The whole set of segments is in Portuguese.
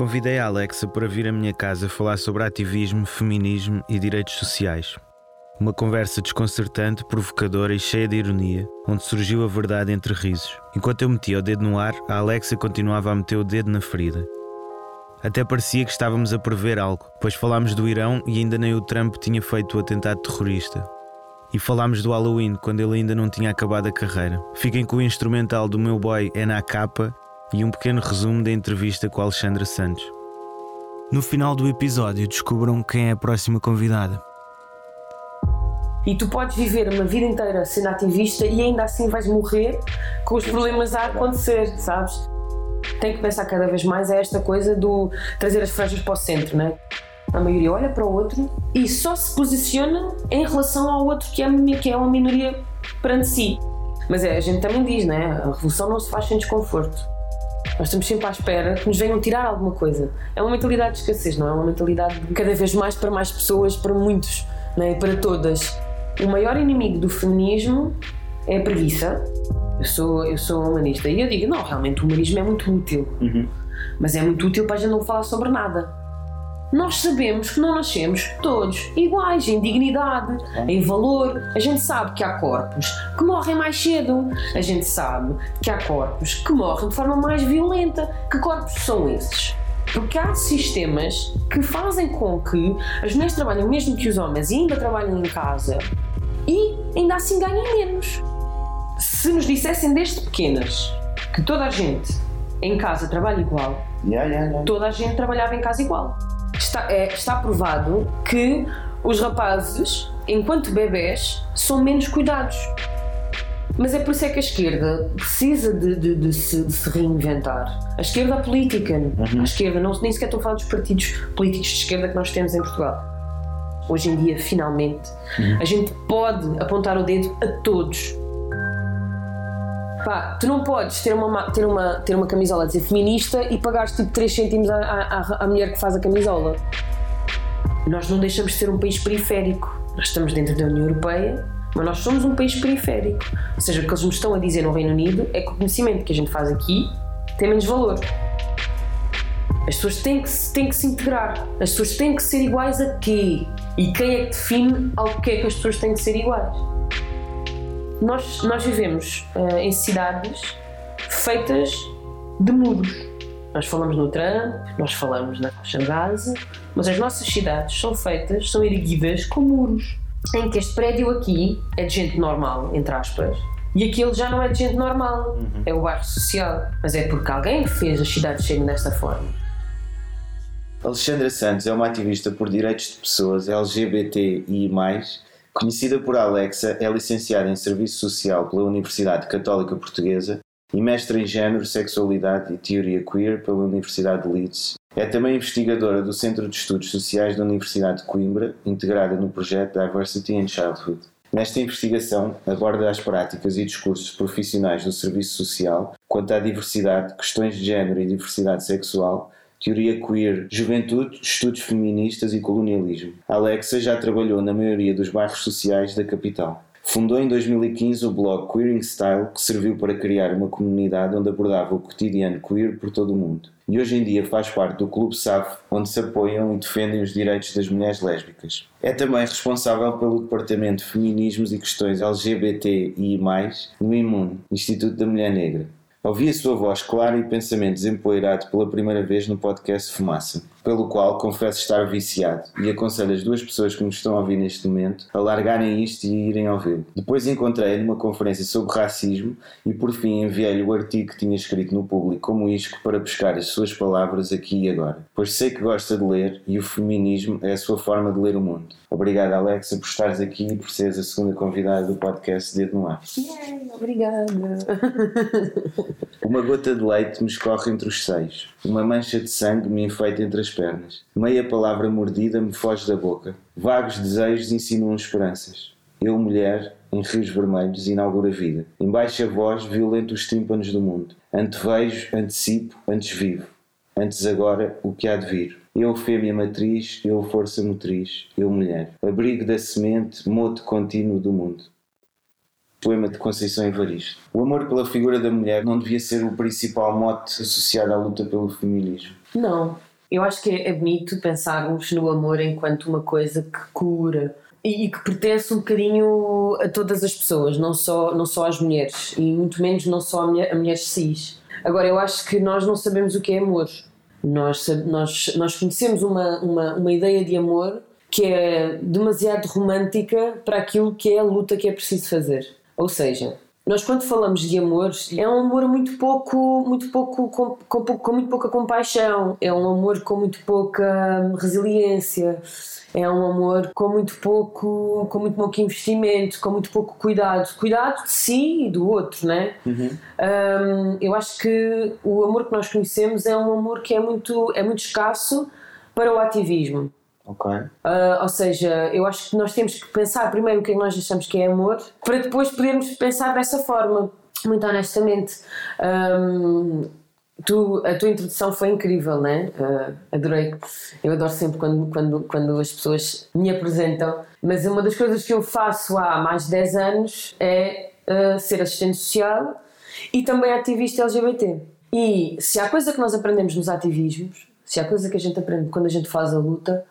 Convidei a Alexa para vir à minha casa falar sobre ativismo, feminismo e direitos sociais. Uma conversa desconcertante, provocadora e cheia de ironia, onde surgiu a verdade entre risos. Enquanto eu metia o dedo no ar, a Alexa continuava a meter o dedo na ferida. Até parecia que estávamos a prever algo, pois falámos do Irão e ainda nem o Trump tinha feito o atentado terrorista. E falámos do Halloween quando ele ainda não tinha acabado a carreira. Fiquem com o instrumental do meu boy é na capa e um pequeno resumo da entrevista com a Alexandra Santos. No final do episódio descubram quem é a próxima convidada. E tu podes viver uma vida inteira sendo ativista e ainda assim vais morrer com os problemas a acontecer, sabes? Tem que pensar cada vez mais a esta coisa do trazer as franjas para o centro, né? A maioria olha para o outro e só se posiciona em relação ao outro que é, que é uma minoria perante si. Mas é, a gente também diz, né? A revolução não se faz sem desconforto. Nós estamos sempre à espera que nos venham tirar alguma coisa. É uma mentalidade de escassez, não é? uma mentalidade cada vez mais para mais pessoas, para muitos, né? para todas. O maior inimigo do feminismo é a preguiça. Eu sou, eu sou humanista e eu digo, não, realmente o humanismo é muito útil. Uhum. Mas é muito útil para a gente não falar sobre nada. Nós sabemos que não nascemos todos iguais em dignidade, em valor. A gente sabe que há corpos que morrem mais cedo. A gente sabe que há corpos que morrem de forma mais violenta. Que corpos são esses? Porque há sistemas que fazem com que as mulheres trabalhem mesmo que os homens e ainda trabalhem em casa e ainda assim ganhem menos. Se nos dissessem desde pequenas que toda a gente em casa trabalha igual, yeah, yeah, yeah. toda a gente trabalhava em casa igual. Está, é, está provado que os rapazes, enquanto bebés, são menos cuidados. Mas é por isso é que a esquerda precisa de, de, de, se, de se, reinventar. A esquerda política, uhum. a esquerda, não, nem sequer estou a falar dos partidos políticos de esquerda que nós temos em Portugal hoje em dia, finalmente, uhum. a gente pode apontar o dedo a todos. Pá, tu não podes ter uma, ter uma, ter uma camisola a dizer feminista e pagares tipo 3 cêntimos à, à, à mulher que faz a camisola. Nós não deixamos de ser um país periférico. Nós estamos dentro da União Europeia, mas nós somos um país periférico. Ou seja, o que eles nos estão a dizer no Reino Unido é que o conhecimento que a gente faz aqui tem menos valor. As pessoas têm que, têm que se integrar. As pessoas têm que ser iguais a quê? E quem é que define ao que é que as pessoas têm que ser iguais? Nós, nós vivemos uh, em cidades feitas de muros. Nós falamos no Trump, nós falamos na faixa Gaza, mas as nossas cidades são feitas, são erguidas com muros. Em que este prédio aqui é de gente normal, entre aspas, e aquele já não é de gente normal, uhum. é o bairro social. Mas é porque alguém fez as cidades serem desta forma. Alexandra Santos é uma ativista por direitos de pessoas LGBTI+, conhecida por Alexa, é licenciada em Serviço Social pela Universidade Católica Portuguesa e mestre em Gênero, Sexualidade e Teoria Queer pela Universidade de Leeds. É também investigadora do Centro de Estudos Sociais da Universidade de Coimbra, integrada no projeto Diversity in Childhood. Nesta investigação, aborda as práticas e discursos profissionais do serviço social quanto à diversidade, questões de género e diversidade sexual, teoria queer, juventude, estudos feministas e colonialismo. Alexa já trabalhou na maioria dos bairros sociais da capital. Fundou em 2015 o blog Queering Style, que serviu para criar uma comunidade onde abordava o cotidiano queer por todo o mundo. E hoje em dia faz parte do Clube SAF, onde se apoiam e defendem os direitos das mulheres lésbicas. É também responsável pelo Departamento de Feminismos e Questões LGBTI+, no IMUN, Instituto da Mulher Negra. Ouvi a sua voz clara e pensamento desempoeirado pela primeira vez no podcast Fumaça, pelo qual confesso estar viciado e aconselho as duas pessoas que me estão a ouvir neste momento a largarem isto e irem ouvi-lo. Depois encontrei numa conferência sobre racismo e por fim enviei-lhe o artigo que tinha escrito no público como isco para buscar as suas palavras aqui e agora, pois sei que gosta de ler e o feminismo é a sua forma de ler o mundo. Obrigado, Alexa, por estares aqui e por seres a segunda convidada do podcast Dedo no Ar. Yeah, obrigada. Uma gota de leite me escorre entre os seios. Uma mancha de sangue me enfeita entre as pernas. Meia palavra mordida me foge da boca. Vagos desejos insinuam esperanças. Eu, mulher, em rios vermelhos, inauguro a vida. Em baixa voz, violento os tímpanos do mundo. Antevejo, antecipo, antes vivo. Antes agora, o que há de vir. Eu, fêmea matriz, eu, força motriz, eu, mulher. Abrigo da semente, moto contínuo do mundo poema de Conceição Evaristo. O amor pela figura da mulher não devia ser o principal mote associado à luta pelo feminismo. Não, Eu acho que é bonito pensarmos no amor enquanto uma coisa que cura e, que pertence um bocadinho a todas as pessoas, não só, não só às mulheres e muito menos não só a, mulher, a mulheres cis. Agora, eu acho que nós não sabemos o que é amor. Nós, nós, nós conhecemos uma, uma, uma ideia de amor que é demasiado romântica para aquilo que é a luta que é preciso fazer. Ou seja, nós quando falamos de amor, é um amor muito pouco, muito pouco com, com, com muito pouca compaixão, é um amor com muito pouca resiliência, é um amor com muito pouco, com muito pouco investimento, com muito pouco cuidado, cuidado de si e do outro, né? Uhum. Um, eu acho que o amor que nós conhecemos é um amor que é muito, é muito escasso para o ativismo. Uh, ou seja, eu acho que nós temos que pensar primeiro o que é que nós achamos que é amor, para depois podermos pensar dessa forma. Muito honestamente, um, tu, a tua introdução foi incrível, né? Uh, adorei. Eu adoro sempre quando, quando, quando as pessoas me apresentam. Mas uma das coisas que eu faço há mais de 10 anos é uh, ser assistente social e também ativista LGBT. E se há coisa que nós aprendemos nos ativismos, se há coisa que a gente aprende quando a gente faz a luta,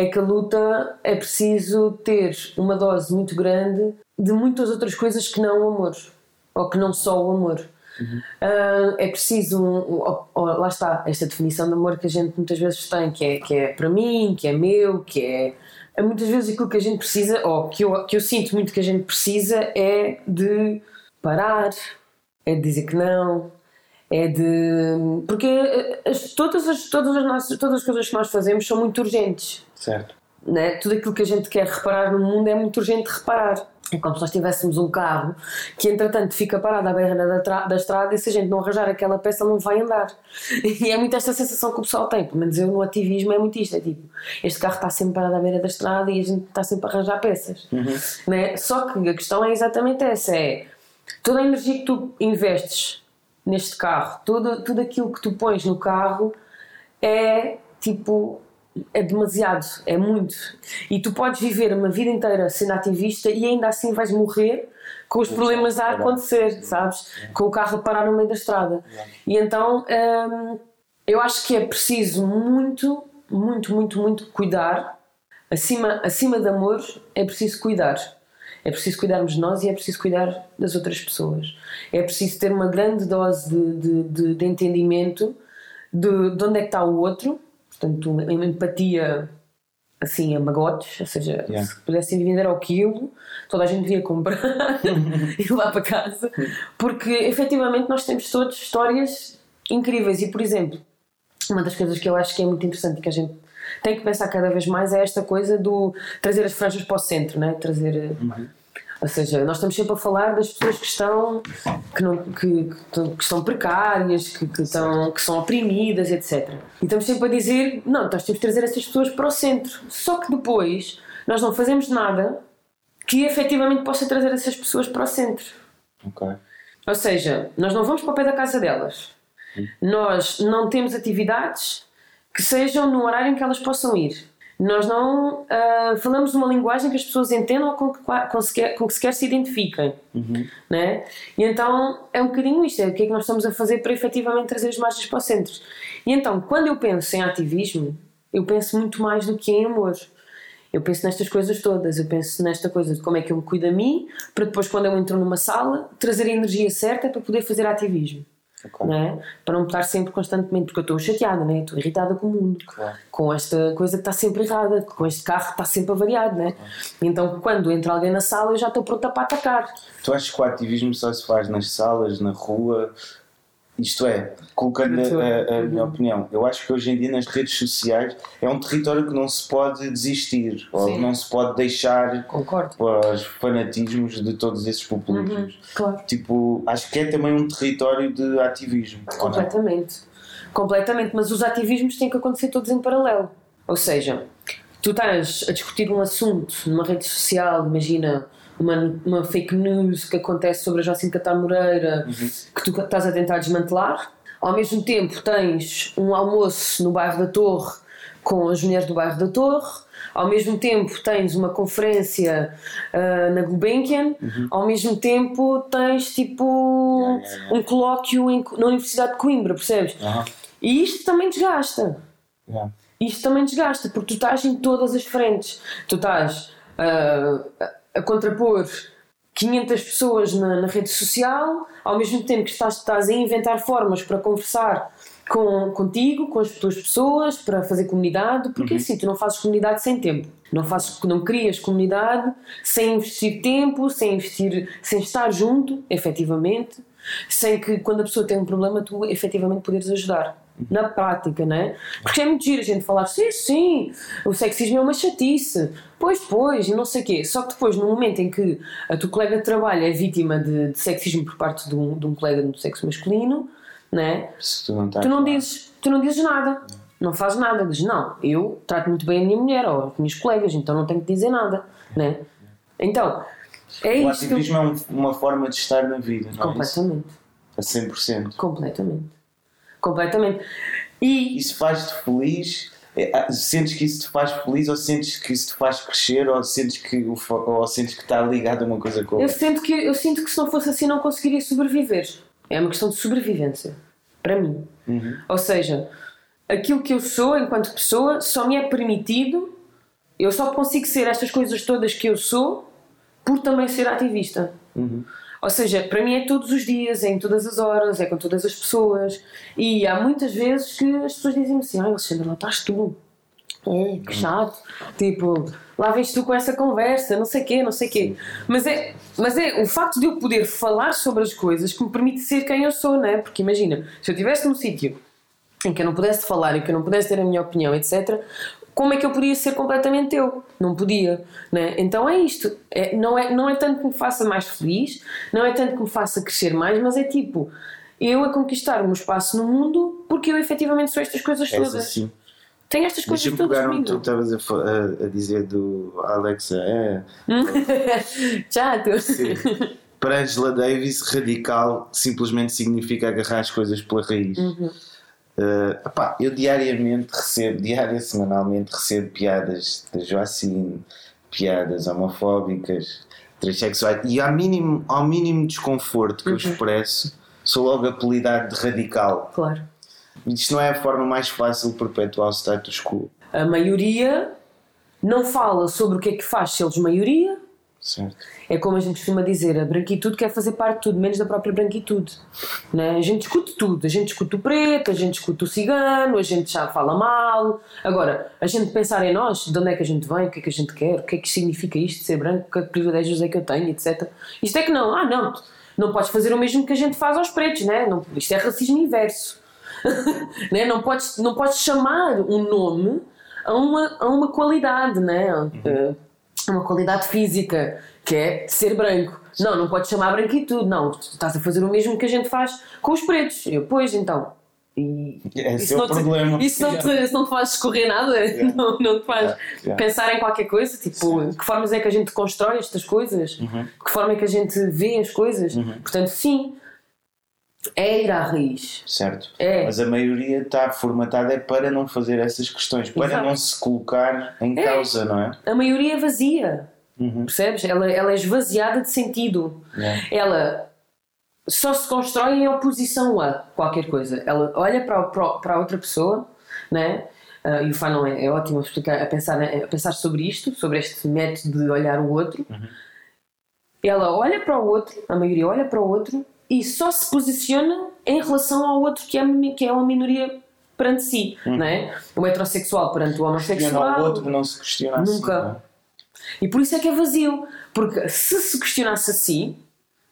é que a luta é preciso ter uma dose muito grande de muitas outras coisas que não o amor, ou que não só o amor. Uhum. Uh, é preciso, um, um, lá está, esta definição de amor que a gente muitas vezes tem, que é, que é para mim, que é meu, que é, é muitas vezes aquilo que a gente precisa, ou que eu, que eu sinto muito que a gente precisa, é de parar, é de dizer que não, é de. Porque eh, as, todas, as, todas, as nossas, todas as coisas que nós fazemos são muito urgentes. Certo. Né? Tudo aquilo que a gente quer reparar no mundo é muito urgente reparar. É como se nós tivéssemos um carro que, entretanto, fica parado à beira da, da estrada e se a gente não arranjar aquela peça, não vai andar. E é muito esta sensação que o pessoal tem. Pelo menos eu no ativismo é muito isto: é tipo, este carro está sempre parado à beira da estrada e a gente está sempre a arranjar peças. Uhum. Né? Só que a questão é exatamente essa: é toda a energia que tu investes neste carro, tudo, tudo aquilo que tu pões no carro é tipo é demasiado, é muito. E tu podes viver uma vida inteira sendo ativista e ainda assim vais morrer com os problemas a acontecer, sabes? Com o carro a parar no meio da estrada. E então hum, eu acho que é preciso muito, muito, muito, muito cuidar. Acima, acima de amor, é preciso cuidar. É preciso cuidarmos de nós e é preciso cuidar das outras pessoas. É preciso ter uma grande dose de, de, de, de entendimento de, de onde é que está o outro, portanto, uma empatia assim a magotes, ou seja, yeah. se pudessem vender ao quilo, toda a gente devia comprar e levar para casa, porque efetivamente nós temos todas histórias incríveis e, por exemplo, uma das coisas que eu acho que é muito interessante e que a gente tem que pensar cada vez mais é esta coisa do trazer as franjas para o centro, né? trazer. Uhum. Ou seja, nós estamos sempre a falar das pessoas que estão, que, não, que, que estão precárias, que, que, estão, que são oprimidas, etc. E estamos sempre a dizer, não, nós temos que trazer essas pessoas para o centro. Só que depois nós não fazemos nada que efetivamente possa trazer essas pessoas para o centro. Okay. Ou seja, nós não vamos para o pé da casa delas. Hum. Nós não temos atividades que sejam no horário em que elas possam ir. Nós não uh, falamos uma linguagem que as pessoas entendam ou com que, com, sequer, com que sequer se identifiquem. Uhum. Né? E então é um bocadinho isto: é o que é que nós estamos a fazer para efetivamente trazer as margens para o centro. E então, quando eu penso em ativismo, eu penso muito mais do que em amor. Eu penso nestas coisas todas. Eu penso nesta coisa de como é que eu me cuido a mim, para depois, quando eu entro numa sala, trazer a energia certa para poder fazer ativismo. Claro. Né? Para não estar sempre constantemente, porque eu estou chateada, né? estou irritada com o mundo, claro. com esta coisa que está sempre errada, com este carro que está sempre avariado. Né? Então, quando entra alguém na sala, eu já estou pronta para atacar. Tu achas que o ativismo só se faz nas salas, na rua, isto é, colocando a, a, minha opinião, eu acho que hoje em dia nas redes sociais é um território que não se pode desistir, ou Sim. não se pode deixar Concordo. para os fanatismos de todos esses populismos. Uhum, claro. Tipo, acho que é também um território de ativismo. Completamente. Completamente, mas os ativismos têm que acontecer todos em paralelo. Ou seja, tu estás a discutir um assunto numa rede social, imagina uma, uma fake news que acontece sobre a Jacinta Catar Moreira uhum. que tu estás a tentar desmantelar. Ao mesmo tempo tens um almoço no bairro da Torre com as mulheres do bairro da Torre. Ao mesmo tempo tens uma conferência uh, na Gulbenkian, uhum. ao mesmo tempo tens tipo yeah, yeah, yeah. um colóquio em, na Universidade de Coimbra, percebes? E isto também desgasta. Isto também desgasta, porque tu estás em todas as frentes. Tu estás ah, a, contrapor 500 pessoas na, na rede social, ao mesmo tempo que estás, estás a inventar formas para conversar com, contigo, com as tuas pessoas, para fazer comunidade, porque assim, tu não fazes comunidade sem tempo. Não, fazes, não crias comunidade sem investir tempo, sem investir, sem estar junto, efetivamente, sem que quando a pessoa tem um problema tu efetivamente poderes ajudar. Na prática, não é? Porque é muito giro a gente falar, sim, sim, o sexismo é uma chatice, pois, pois, e não sei o quê. Só que depois, no momento em que a tua colega de trabalho é vítima de, de sexismo por parte de um, de um colega do sexo masculino, não é? Se tu não estás tu não dizes, tu não dizes nada, não fazes nada, dizes não, eu trato muito bem a minha mulher ou as minhas colegas, então não tenho que dizer nada, né? Então, é O isto. ativismo é um- uma forma de estar na vida, não é? Isso? Completamente, A 100%. completamente, completamente. E Isso faz-te feliz? É, ah, Sentes que isso te faz feliz ou sentes que isso te faz crescer ou sentes que, ou sentes que está ligado a uma coisa com a eu outra? sinto que eu sinto que se não fosse assim não conseguiria sobreviver. É uma questão de sobrevivência, para mim. Uhum. Ou seja, aquilo que eu sou enquanto pessoa só me é permitido, eu só consigo ser estas coisas todas que eu sou por também ser ativista. Uhum. Ou seja, para mim é todos os dias, é em todas as horas, é com todas as pessoas. E há muitas vezes que as pessoas dizem assim: Ai, Alexandre, lá estás tu. É, que chato. Tipo, lá vens tu com essa conversa, não sei quê, não sei quê. Mas é, mas é o facto de eu poder falar sobre as coisas que me permite ser quem eu sou, não é? Porque imagina, se eu estivesse num sítio em que eu não pudesse falar, em que eu não pudesse ter a minha opinião, etc., como é que eu podia ser completamente eu? Não podia, né? Então é isto. É, não, é, não é tanto que me faça mais feliz, não é tanto que me faça crescer mais, mas é tipo, eu a conquistar o meu espaço no mundo porque eu efetivamente sou estas coisas todas. assim. Tenho estas coisas Deixa-me todas que tu comigo. estavas a- a dizer do Alexa. É, Chato. sim. Para Angela Davis, radical simplesmente significa agarrar as coisas pela raiz. Uhum. Uh, epá, eu diariamente recebo, diária, semanalmente recebo piadas da Joacine, piadas homofóbicas, transexuais, e ao mínimo, ao mínimo desconforto que eu Uhum. expresso, sou logo apelidado de radical. Claro. Isto não é a forma mais fácil de perpetuar o status quo, A maioria não fala sobre o que é que faz se eles maioria. Certo? É como a gente costuma dizer, a branquitude quer fazer parte de tudo, menos da própria branquitude. Né? A gente discute tudo, a gente discute o preto, a gente discute o cigano, a gente já fala mal. Agora, a gente pensar em nós, de onde é que a gente vem, o que é que a gente quer, o que é que significa isto de ser branco, que privilégios é que eu tenho, etc. Isto é que não, ah não, não podes fazer o mesmo que a gente faz aos pretos, né? não, isto é racismo inverso. né? não, podes, não podes chamar um nome a uma, a uma qualidade, né? Eh, uma qualidade física, que é ser branco. Não, não podes chamar branquitude, não. Tu estás a fazer o mesmo que a gente faz com os pretos. Eu, pois então. E é não o problema. Te, isso não te, isso não te faz escorrer nada, não, não te faz Yeah, yeah. pensar em qualquer coisa, tipo, de que formas é que a gente constrói estas coisas, Uhum. que forma é que a gente vê as coisas. Portanto, sim, é ir à raiz. Certo. É. Mas a maioria está formatada é para não fazer essas questões, para Exato. não se colocar em É. causa, não é? A maioria é vazia. Uhum. Percebes? Ela, ela é esvaziada de sentido. Yeah. Ela só se constrói em oposição a qualquer coisa. Ela olha para, para, outra pessoa, né? Ah, e o Fanon é, é ótimo a, pensar, a pensar sobre isto, sobre este método de olhar o outro. Ela olha para o outro, a maioria olha para o outro e só se posiciona em relação ao outro que é, que é uma minoria perante si, né? O heterossexual perante o homossexual. o outro, não se questiona assim, Nunca. não é? E por isso é que é vazio. Porque se se questionasse assim,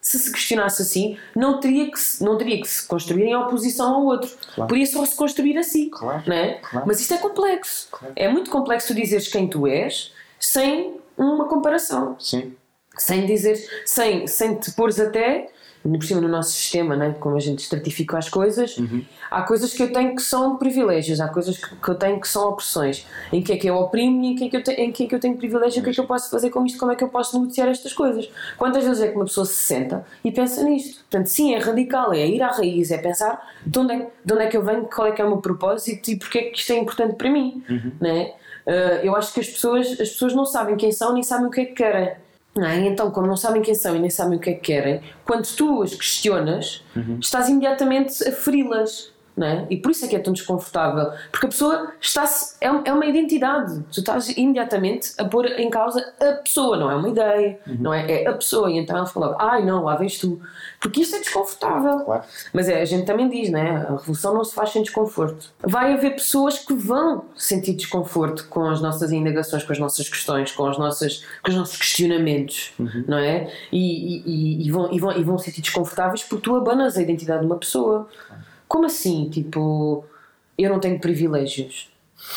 se se questionasse assim, não teria que se, não teria que se construir em oposição ao outro. Claro. Podia só se construir assim. Claro, Não é? claro. Mas isto é complexo. Claro. É muito complexo tu dizeres quem tu és sem uma comparação. Sim. Sem dizer, sem, sem te pôres até, por cima no nosso sistema, né? como a gente estratifica as coisas, Uhum. há coisas que eu tenho que são privilégios, há coisas que, que eu tenho que são opressões. Em que é que eu oprimo e em que é que eu, te, em que é que eu tenho privilégio, o que é que eu posso fazer com isto, como é que eu posso negociar estas coisas. Quantas vezes é que uma pessoa se senta e pensa nisto? Portanto, sim, é radical, é ir à raiz, é pensar de onde é, de onde é que eu venho, qual é que é o meu propósito e porque é que isto é importante para mim. Né? Uh, eu acho que as pessoas, as pessoas não sabem quem são nem sabem o que é que querem. É? Então, como não sabem quem são e nem sabem o que é que querem, quando tu as questionas, estás imediatamente a feri-las. Não é? E por isso é que é tão desconfortável. Porque a pessoa está é, é uma identidade. Tu estás imediatamente a pôr em causa a pessoa, não é uma ideia, uhum. não é? É a pessoa. E então ela fala, ai não, lá vens tu. Porque isto é desconfortável. Claro. Mas é, a gente também diz, né? A revolução não se faz sem desconforto. Vai haver pessoas que vão sentir desconforto com as nossas indagações, com as nossas questões, com, as nossas, com os nossos questionamentos, uhum. não é? E, e, e, vão, e, vão, e vão sentir desconfortáveis porque tu abanas a identidade de uma pessoa. Como assim? Tipo, eu não tenho privilégios.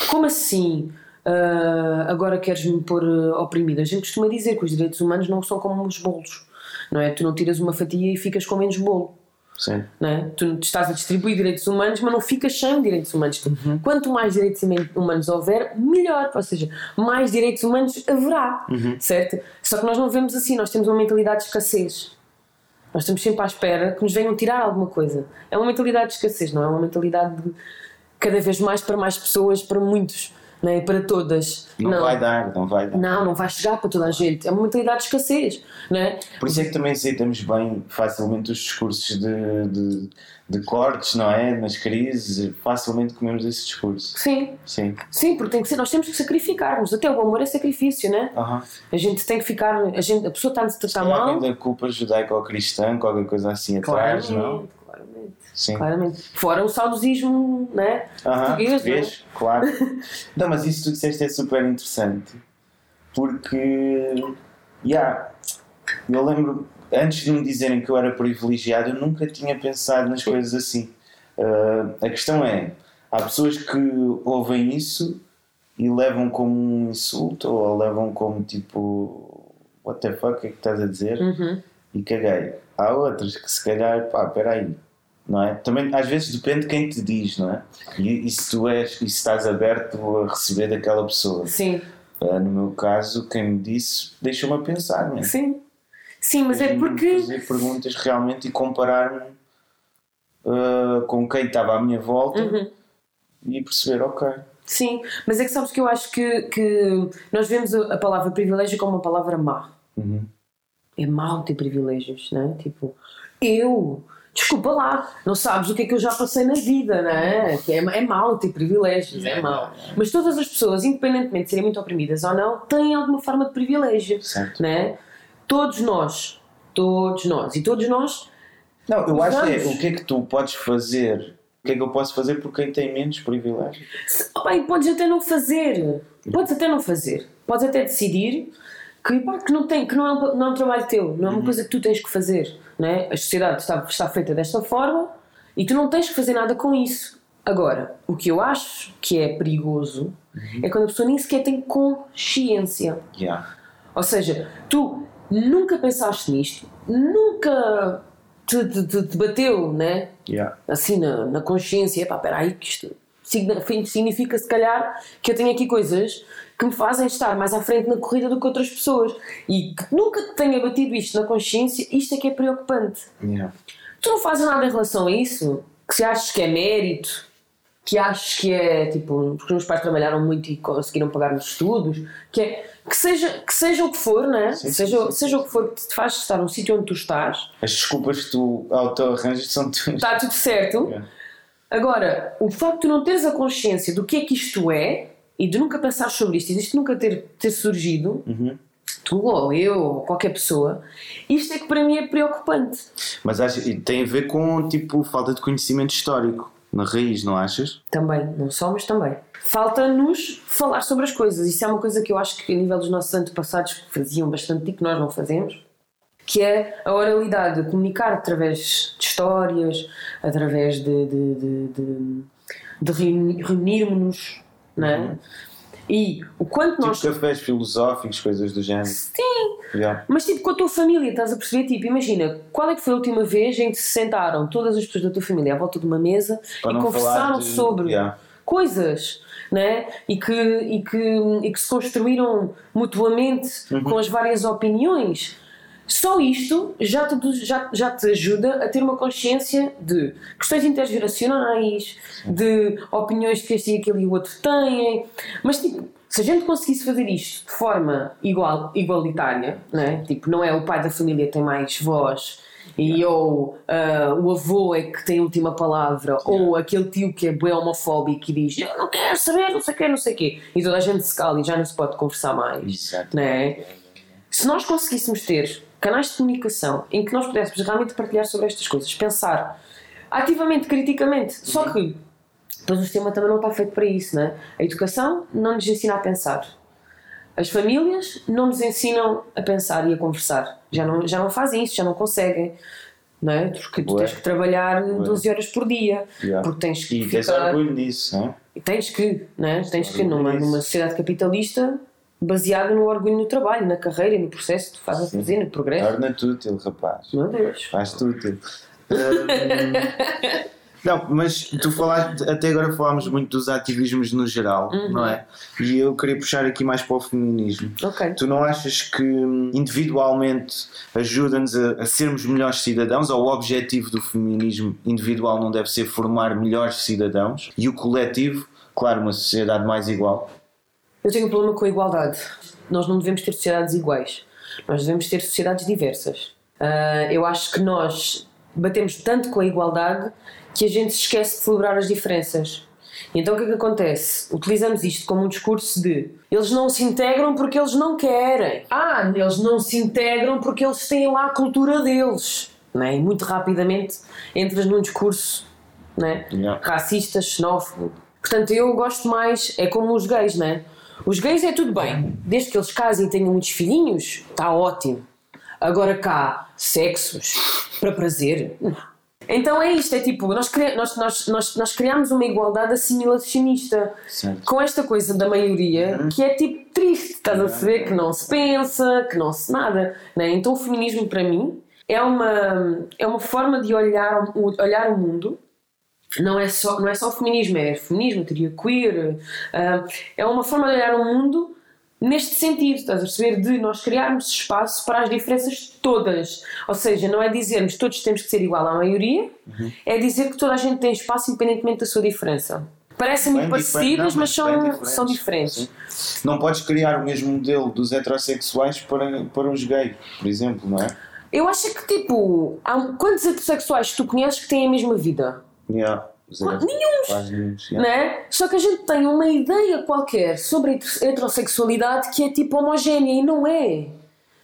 Como assim? Uh, agora queres-me pôr uh, oprimida? A gente costuma dizer que os direitos humanos não são como os bolos não é? Tu não tiras uma fatia e ficas com menos bolo. Sim. Não é? Tu estás a distribuir direitos humanos, mas não ficas sem direitos humanos. Uhum. Quanto mais direitos humanos houver, melhor. Ou seja, mais direitos humanos haverá. Uhum. Certo? Só que nós não vemos assim, nós temos uma mentalidade de escassez. Nós estamos sempre à espera que nos venham tirar alguma coisa. É uma mentalidade de escassez, não é uma mentalidade de cada vez mais para mais pessoas, para muitos não é? para todas. Não, não, vai dar, não vai dar. Não, não vai chegar para toda a gente. É uma mentalidade de escassez. Não é? Por isso é que também aceitamos bem facilmente os discursos de, de, de cortes, não é? Nas crises, facilmente comemos esse discurso. Sim. Sim. Sim, porque tem que ser, nós temos que sacrificar-nos. Até o amor é sacrifício, não é? Uhum. A gente tem que ficar. A, gente, a pessoa está a tratar mal. da culpa judaica ou cristã, qualquer coisa assim atrás, não? Sim. Claramente. Fora o saudosismo né? português. português né? claro. não, mas isso que tu disseste é super interessante porque, yeah, eu lembro, antes de me dizerem que eu era privilegiado, eu nunca tinha pensado nas coisas assim. Uh, a questão é: há pessoas que ouvem isso e levam como um insulto ou levam como tipo, what the fuck, o que é que estás a dizer? Uhum. E caguei. Há outras que se calhar, pá, peraí não é? Também às vezes depende de quem te diz, não é? E, e se tu és e se estás aberto a receber daquela pessoa. Sim. Uh, no meu caso, quem me disse deixou-me a pensar, não é? Sim. Sim, mas é porque. Fazer perguntas realmente e comparar-me uh, com quem estava à minha volta uhum. e perceber, ok. Sim, mas é que sabes que eu acho que, que nós vemos a palavra privilégio como uma palavra má. Uhum. É mau ter privilégios, não é? Tipo, eu Desculpa lá, não sabes o que é que eu já passei na vida, não é? É, é mau ter privilégios, é, é mau. Mas todas as pessoas, independentemente de serem muito oprimidas ou não, têm alguma forma de privilégio, certo. não é? Todos nós, todos nós, e todos nós. Não, eu acho que é, o que é que tu podes fazer o que é que eu posso fazer por quem tem menos privilégios? Bem, podes até não fazer. Podes até não fazer. Podes até decidir que, pá, que, não, tem, que não, é um, não é um trabalho teu, não é uma uhum. coisa que tu tens que fazer né? a sociedade está, está feita desta forma e tu não tens que fazer nada com isso. Agora, o que eu acho que é perigoso uhum. é quando a pessoa nem sequer tem consciência. Yeah. Ou seja, tu nunca pensaste nisto, nunca te, te, te, te bateu, né? Yeah. Assim na, na consciência, pá, peraí, que isto significa se calhar que eu tenho aqui coisas que me fazem estar mais à frente na corrida do que outras pessoas e que nunca tenha batido isto na consciência, isto é que é preocupante. Yeah. Tu não fazes nada em relação a isso? Que se achas que é mérito, que achas que é tipo, porque os meus pais trabalharam muito e conseguiram pagar os estudos, que é que seja, que seja o que for, né? Sim, seja, sim, seja sim. o que for que te faz estar no sítio onde tu estás. As desculpas que tu auto-arranjas são tuas. Está tudo certo. Yeah. Agora, o facto de tu não teres a consciência do que é que isto é e de nunca pensar sobre isto, isto nunca ter, ter surgido, uhum. tu ou eu ou qualquer pessoa, isto é que para mim é preocupante. Mas acho, tem a ver com tipo falta de conhecimento histórico na raiz, não achas? Também, não só, mas também. Falta-nos falar sobre as coisas. Isso é uma coisa que eu acho que a nível dos nossos antepassados faziam bastante e que nós não fazemos, que é a oralidade, comunicar através de histórias, através de, de, de, de, de reunirmos-nos Uhum. E o quanto tipo nós. cafés filosóficos, coisas do género. Sim! Yeah. Mas tipo com a tua família, estás a perceber? Tipo, imagina, qual é que foi a última vez em que se sentaram todas as pessoas da tua família à volta de uma mesa Para e conversaram de... sobre yeah. coisas, né? E que, e, que, e que se construíram mutuamente uhum. com as várias opiniões só isto já te, já, já te ajuda a ter uma consciência de questões intergeracionais, de opiniões que este e aquele e o outro têm, mas tipo, se a gente conseguisse fazer isto de forma igual, igualitária, né? tipo, não é o pai da família tem mais voz E ou ah, o avô é que tem a última palavra, ou aquele tio que é bem homofóbico e diz eu não quero saber, não sei o quê, não sei o quê. E toda a gente se cala e já não se pode conversar mais. Exato. Não é? Se nós conseguíssemos ter canais de comunicação em que nós pudéssemos realmente partilhar sobre estas coisas, pensar ativamente, criticamente, só que depois o sistema também não está feito para isso, não é? A educação não nos ensina a pensar. As famílias não nos ensinam a pensar e a conversar. Já não, já não fazem isso, já não conseguem. Não é? Porque tu Ué. tens que trabalhar 12 horas por dia. Yeah. Porque tens que E tens ficar. orgulho disso, não é? E Tens que, né? Tens que, numa, numa sociedade capitalista baseada no orgulho no trabalho, na carreira, no processo que tu fazes a fazer, no progresso. Torna-te útil, rapaz. Meu Deus. Faz-te útil. Hum, não, mas tu falaste, até agora falámos muito dos ativismos no geral, Uhum. não é? E eu queria puxar aqui mais para o feminismo. Ok. Tu não achas que hum, individualmente ajuda-nos a, a sermos melhores cidadãos? Ou o objetivo do feminismo individual não deve ser formar melhores cidadãos? E o coletivo, claro, uma sociedade mais igual? Eu tenho um problema com a igualdade. Nós não devemos ter sociedades iguais. Nós devemos ter sociedades diversas. Ah, eu acho que nós batemos tanto com a igualdade que a gente se esquece de celebrar as diferenças. E então o que é que acontece? Utilizamos isto como um discurso de eles não se integram porque eles não querem. Ah, eles não se integram porque eles têm lá a cultura deles. Não é? E muito rapidamente entras num discurso não é? Yeah. racista, xenófobo. Portanto, eu gosto mais, é como os gays, não é? Os gays é tudo bem, desde que eles casem e tenham muitos filhinhos, está ótimo. Agora cá, sexos para prazer. não. Então é isto, é tipo, nós, cri- nós, nós, nós, nós criamos uma igualdade assimilacionista Certo. com esta coisa da maioria que é tipo triste, estás a perceber? Que não se pensa, que não se nada. Né? Então o feminismo para mim é uma, é uma forma de olhar, olhar o mundo. Não é, só, não é só o feminismo, é feminismo, teoria queer. ah, é uma forma de olhar o mundo neste sentido, estás a perceber? De nós criarmos espaço para as diferenças todas. Ou seja, não é dizermos todos temos que ser igual à maioria, é dizer que toda a gente tem espaço independentemente da sua diferença. Parecem muito parecidas, mas são, diferentes. são diferentes. Sim. Não podes criar o mesmo modelo dos heterossexuais para, para os gays, por exemplo, não é? Eu acho que, tipo, há, quantos heterossexuais tu conheces que têm a mesma vida? Yeah. Nenhuns, yeah. Né? Só que a gente tem uma ideia qualquer sobre a heter- heterossexualidade que é tipo homogénea e não é.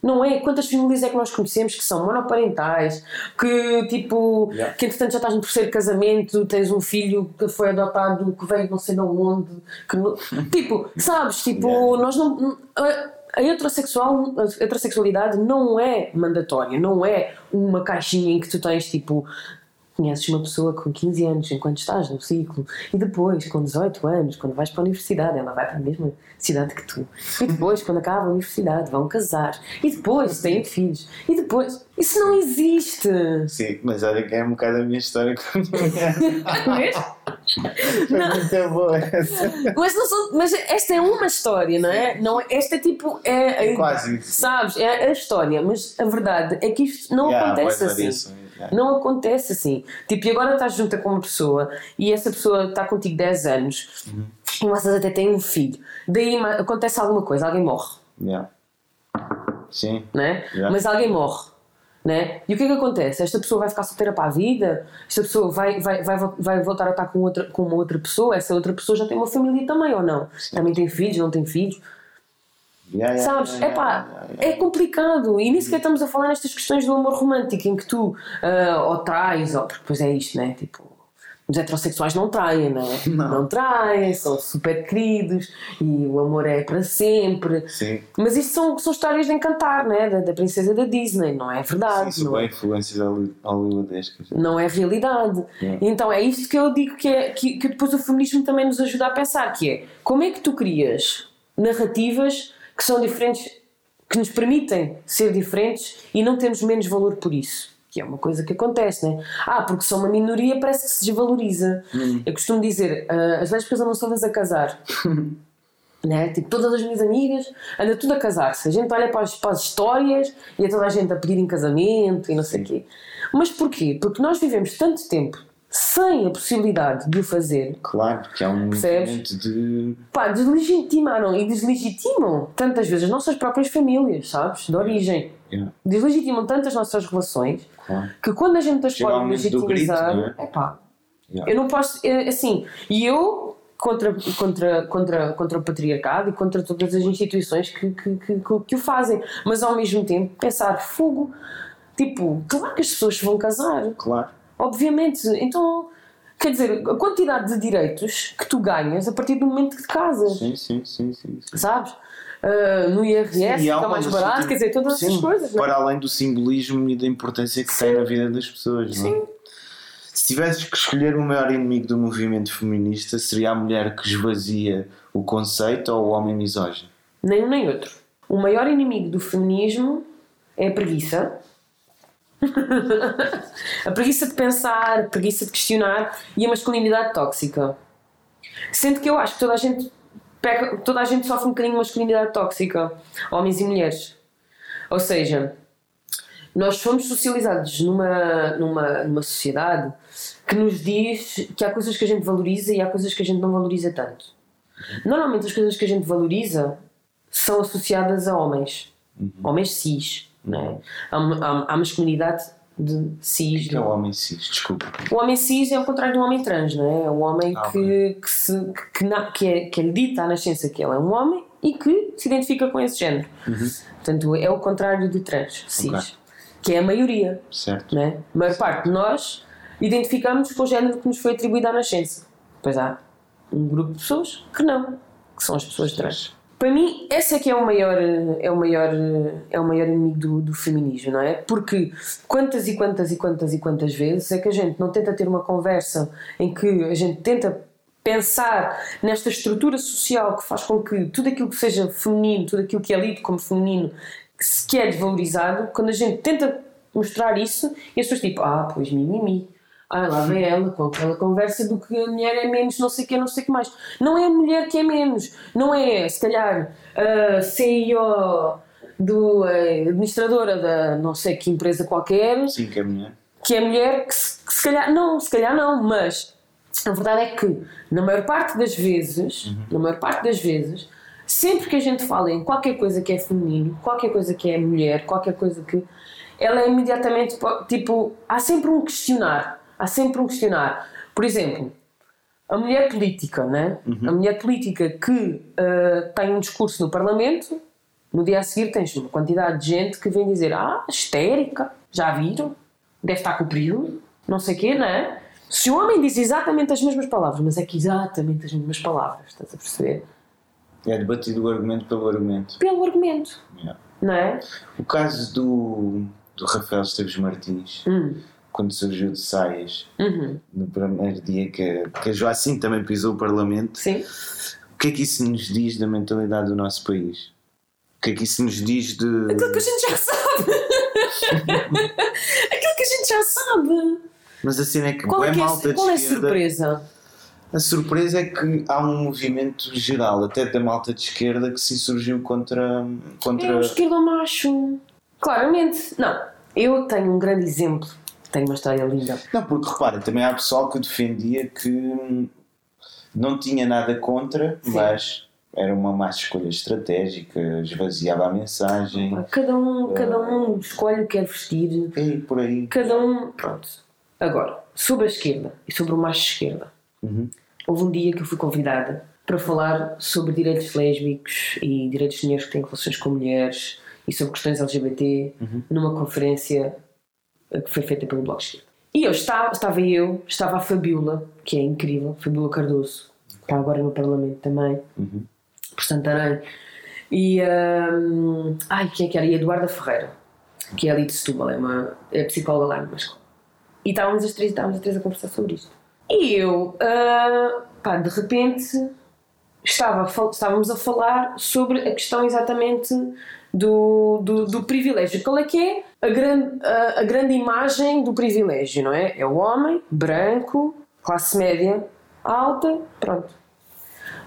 Não é? Quantas famílias é que nós conhecemos que são monoparentais, que tipo, Yeah. que entretanto já estás no terceiro casamento, tens um filho que foi adotado, que veio não sei de onde, que não- tipo, sabes? Tipo, Yeah. nós não. A, a heterossexual, a heterossexualidade não é mandatória, não é uma caixinha em que tu tens tipo. Conheces uma pessoa com 15 anos enquanto estás no ciclo e depois, com 18 anos, quando vais para a universidade, ela vai para a mesma cidade que tu. E depois, quando acaba a universidade, vão casar. E depois têm filhos. E depois. Isso não existe! Sim, mas olha que é um bocado a minha história com a minha Vês? Foi muito boa essa. Mas, não são- mas esta é uma história, não é? Não, é- esta é tipo. É, É quase. Sabes? É a história, mas a verdade é que isto não Yeah, acontece assim. isso, yeah. Não acontece assim. Tipo, e agora estás junta com uma pessoa e essa pessoa está contigo 10 anos Uhum. e vocês até têm um filho. Daí acontece alguma coisa, alguém morre, Yeah. Sim. né? Yeah. Mas alguém morre. Né? E o que é que acontece? Esta pessoa vai ficar solteira para a vida? Esta pessoa vai, vai, vai, vai voltar a estar com, outra, com uma outra pessoa? Essa outra pessoa já tem uma família também ou não? Também tem filhos, não tem filhos? Yeah, yeah, Sabes? yeah, É pá, yeah, yeah, yeah. é complicado. E nem sequer estamos a falar nestas questões do amor romântico, em que tu ah, ou trais, ou porque depois é isto, né? Tipo, os heterossexuais não traem, né? Não. traem, são super queridos e o amor é para sempre. Sim. Mas isto são, são histórias de encantar, né? Da, da princesa da Disney, não é Sim, verdade. isso não, é, influências holly- hollywoodescas. não é realidade. Yeah. Então é isto que eu digo que, é, que, que depois o feminismo também nos ajuda a pensar, que é como é que tu crias narrativas que são diferentes, que nos permitem ser diferentes e não temos menos valor por isso. Que é uma coisa que acontece, né? Ah, porque são uma minoria, parece que se desvaloriza. Eu costumo dizer, ah, as lésbicas andam todas a casar. né? Tipo, todas as minhas amigas anda tudo a casar-se. A gente olha para as, para as histórias e é toda a gente a pedir em casamento e não sei o quê. Mas porquê? Porque nós vivemos tanto tempo sem a possibilidade de o fazer, Claro, que é um Percebes? movimento de. pá, deslegitimaram e deslegitimam tantas vezes as nossas próprias famílias, sabes? De origem. Yeah, Deslegitimam tantas nossas relações claro. que quando a gente as Chega pode momento legitimizar, grito, é pá, Yeah. eu não posso, é, assim, e eu contra, contra, contra, contra o patriarcado e contra todas as instituições que, que, que, que- que o fazem, mas ao mesmo tempo pensar fogo, tipo, claro que as pessoas se vão casar, Claro. Obviamente, então. Quer dizer, a quantidade de direitos que tu ganhas a partir do momento que te casas, Sim, sim, sim, sim. sim. sabes? Ah, no IRS E há fica mais barato, quer dizer, todas essas Sim, coisas. não é? Para além do simbolismo e da importância que tem na vida das pessoas, não é? Sim. Se tivesses que escolher o maior inimigo do movimento feminista, seria a mulher que esvazia o conceito ou o homem misógino? Nem um nem outro. O maior inimigo do feminismo é a preguiça. a preguiça de pensar, a preguiça de questionar e a masculinidade tóxica. Sendo que eu acho que toda a gente pega, toda a gente sofre um bocadinho de masculinidade tóxica, homens e mulheres. Ou seja, nós fomos socializados numa, numa, numa sociedade que nos diz que há coisas que a gente valoriza e há coisas que a gente não valoriza tanto. Normalmente as coisas que a gente valoriza são associadas a homens. Homens cis. Não é? há, uma- há, há masculinidade de cis. que é o homem cis? Desculpa. O homem cis é o contrário do homem trans, não é? É o homem Ah, que, que, se, que, na, que, é, que é dita à nascença que ele é um homem e que se identifica com esse género. Portanto, é o contrário de trans, cis. Ok. Que é a maioria, Certo? não é? A maior parte de nós identificamos com o género que nos foi atribuído à nascença. Pois há um grupo de pessoas que não, que são as pessoas trans. Para mim, esse é que é o maior, é o maior, é o maior inimigo do, do feminismo, não é? Porque quantas e quantas e quantas e quantas vezes é que a gente não tenta ter uma conversa em que a gente tenta pensar nesta estrutura social que faz com que tudo aquilo que seja feminino, tudo aquilo que é lido como feminino, se que é desvalorizado, quando a gente tenta mostrar isso, e as pessoas tipo, ah, pois mimimi. Ah, lá vem ela com aquela conversa do que a mulher é menos, não sei o que, não sei o que mais. Não é a mulher que é menos, não é, se calhar, a CEO do a administradora da não sei que empresa qualquer, Sim, que é mulher. que é mulher que se, que se calhar não, se calhar não, mas a verdade é que na maior parte das vezes, na maior parte das vezes, sempre que a gente fala em qualquer coisa que é feminino, qualquer coisa que é mulher, qualquer coisa que ela é imediatamente po- tipo, há sempre um questionar, há sempre um questionar. Por exemplo, a mulher política, né? A mulher política que ah, tem um discurso no Parlamento, no dia a seguir tens uma quantidade de gente que vem dizer: Ah, histérica, já viram? Deve estar com período, não sei o quê, não é? Se o homem diz exatamente as mesmas palavras, mas é que exatamente as mesmas palavras, estás a perceber? É debatido o argumento pelo argumento. Pelo argumento, Yeah. não é? O caso do, do Rafael Esteves Martins, Hum, quando surgiu de saias, uhum, no primeiro dia que, a- que a Joacim também pisou o Parlamento, Sim. o que é que isso nos diz da mentalidade do nosso país? O que é que isso nos diz de. Aquilo que a gente já sabe! Aquilo que a gente já sabe! Mas assim é que Qual é, que é, malta de qual é a surpresa? A surpresa é que há um movimento geral, até da malta de esquerda, que se insurgiu contra. contra... É o esquerdo macho. Claramente. Não, eu tenho um grande exemplo. Tenho uma história linda. Não, porque repara, também há pessoal que defendia que hum, não tinha nada contra, Sim. mas era uma má escolha estratégica, esvaziava a mensagem. Cada um, cada um escolhe o que quer vestir. E por aí. Cada um. Pronto. Agora, sobre a esquerda e sobre o macho de esquerda. Uhum. Houve um dia que eu fui convidada para falar sobre direitos lésbicos e direitos de mulheres que têm relações com mulheres e sobre questões LGBT numa conferência que foi feita pelo Bloco de Esquerda. E eu estava, estava eu, estava a Fabiola, que é incrível, Fabiola Cardoso, que está agora no Parlamento também, Uhum. por Santarém. E, hum, ai, quem é que era? E a Eduarda Ferreira, que é ali de Setúbal, é, uma, é psicóloga lá numa escola. E estávamos as três, estávamos as três a conversar sobre isto. E eu, ah, pá, de repente, estava estávamos a falar sobre a questão exatamente do, do, do privilégio. Qual é que é a grande, a, a grande imagem do privilégio, não é? É o homem, branco, classe média, alta, pronto.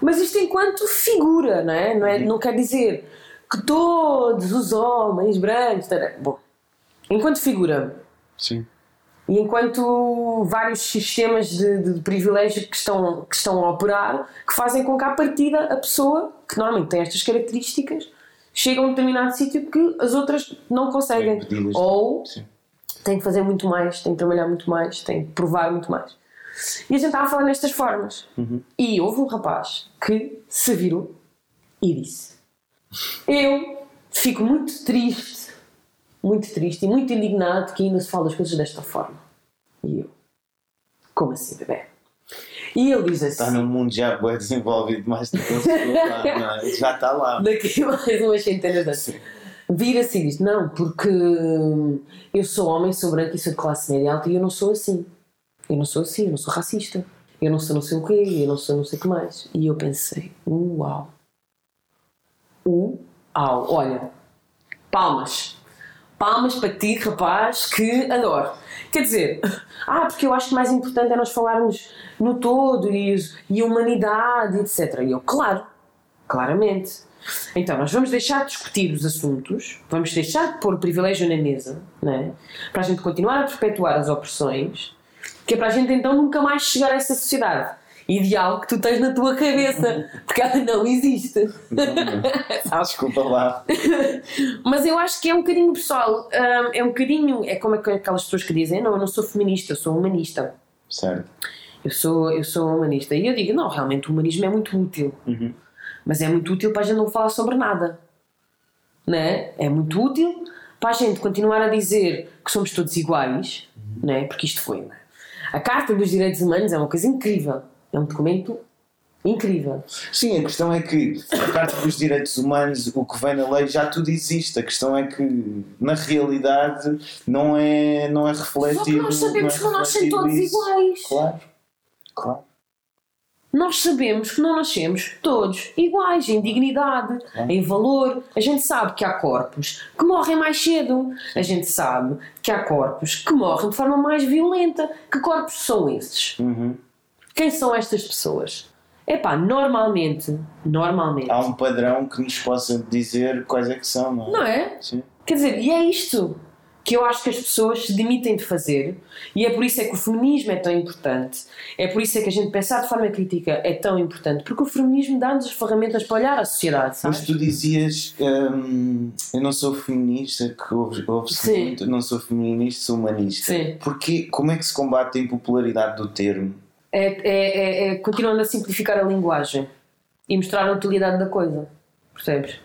Mas isto enquanto figura, não é? Não, é, não quer dizer que todos os homens brancos... tará- Bom, enquanto figura, Sim. E enquanto vários sistemas de, de, de, privilégio que estão, que estão a operar, que fazem com que, à partida, a pessoa, que normalmente tem estas características, chegue a um determinado sítio que as outras não conseguem. Ou Sim. tem que fazer muito mais, tem que trabalhar muito mais, tem que provar muito mais. E a gente estava a falar nestas formas. Uhum. E houve um rapaz que se virou e disse: Eu fico muito triste, muito triste e muito indignado que ainda se fala as coisas desta forma. E eu: Como assim, bebê? E ele diz assim: Está num mundo já bem desenvolvido mais do que ele é? já está lá. Daqui mais umas centenas de anos. Vira-se e diz: Não, porque eu sou homem, sou branco e sou de classe média alta e eu não sou assim. Eu não sou assim, eu não sou racista. Eu não sou não sei o quê, eu não sou não sei o que mais. E eu pensei: Uau! Uau! Olha, palmas. Palmas para ti, rapaz, que adoro. Quer dizer, ah, porque eu acho que mais importante é nós falarmos no todo e, e a humanidade, etc. E eu, claro, claramente. Então, nós vamos deixar de discutir os assuntos, vamos deixar de pôr o privilégio na mesa, né? para a gente continuar a perpetuar as opressões, que é para a gente então nunca mais chegar a essa sociedade ideal que tu tens na tua cabeça, porque ela não existe. Não, Desculpa lá. Mas eu acho que é um bocadinho pessoal, hum, é um bocadinho, é como aquelas pessoas que dizem: não, eu não sou feminista, eu sou humanista. Certo. Eu sou, eu sou humanista. E eu digo: não, realmente o humanismo é muito útil. Uhum. Mas é muito útil para a gente não falar sobre nada. Né? É muito útil para a gente continuar a dizer que somos todos iguais, uhum. né? porque isto foi. Né? A Carta dos Direitos Humanos é uma coisa incrível. É um documento incrível. Sim, a questão é que a Carta dos Direitos Humanos, o que vem na lei, já tudo existe. A questão é que na realidade não é, não é refletido. Só que nós sabemos é que não nascem todos isso. iguais. Claro, claro. Nós sabemos que não nascemos todos iguais em dignidade, em valor. A gente sabe que há corpos que morrem mais cedo. A gente sabe que há corpos que morrem de forma mais violenta. Que corpos são esses? Uhum. Quem são estas pessoas? É pá, normalmente, normalmente. Há um padrão que nos possa dizer quais é que são, não é? Não é? Sim. Quer dizer, e é isto que eu acho que as pessoas se demitem de fazer, e é por isso é que o feminismo é tão importante, é por isso é que a gente pensar de forma crítica é tão importante, porque o feminismo dá-nos as ferramentas para olhar a sociedade, sabes? Mas tu dizias, hum, eu não sou feminista, que ouve, ouve muito, não sou feminista, sou humanista. Sim. Porque, como é que se combate a impopularidade do termo? É, é, é, é, continuando a simplificar a linguagem e mostrar a utilidade da coisa, percebes?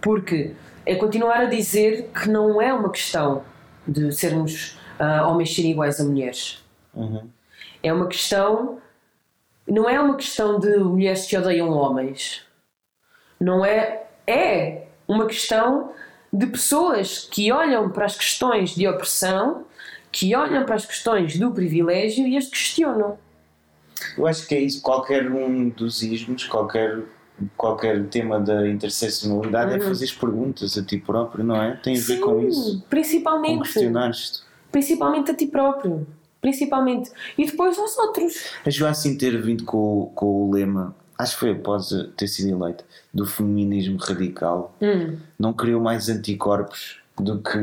Porque é continuar a dizer que não é uma questão de sermos uh, homens serem iguais a mulheres. Uhum. É uma questão. Não é uma questão de mulheres que odeiam homens. Não é. É uma questão de pessoas que olham para as questões de opressão, que olham para as questões do privilégio e as questionam. Eu acho que é isso. Qualquer um dos ismos, qualquer, qualquer tema da interseccionalidade uhum. é fazer perguntas a ti próprio, não é? Tem a ver Sim, com isso. Principalmente. Com questionar-te. Principalmente a ti próprio. Principalmente. E depois aos outros. A Joacim ter vindo com, com o lema acho que foi após ter sido eleita, do feminismo radical, hum. não criou mais anticorpos do que,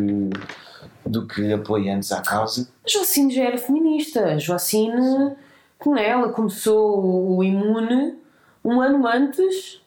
do que apoiantes à causa? Joacine já era feminista. A Né, ela começou o imune um ano antes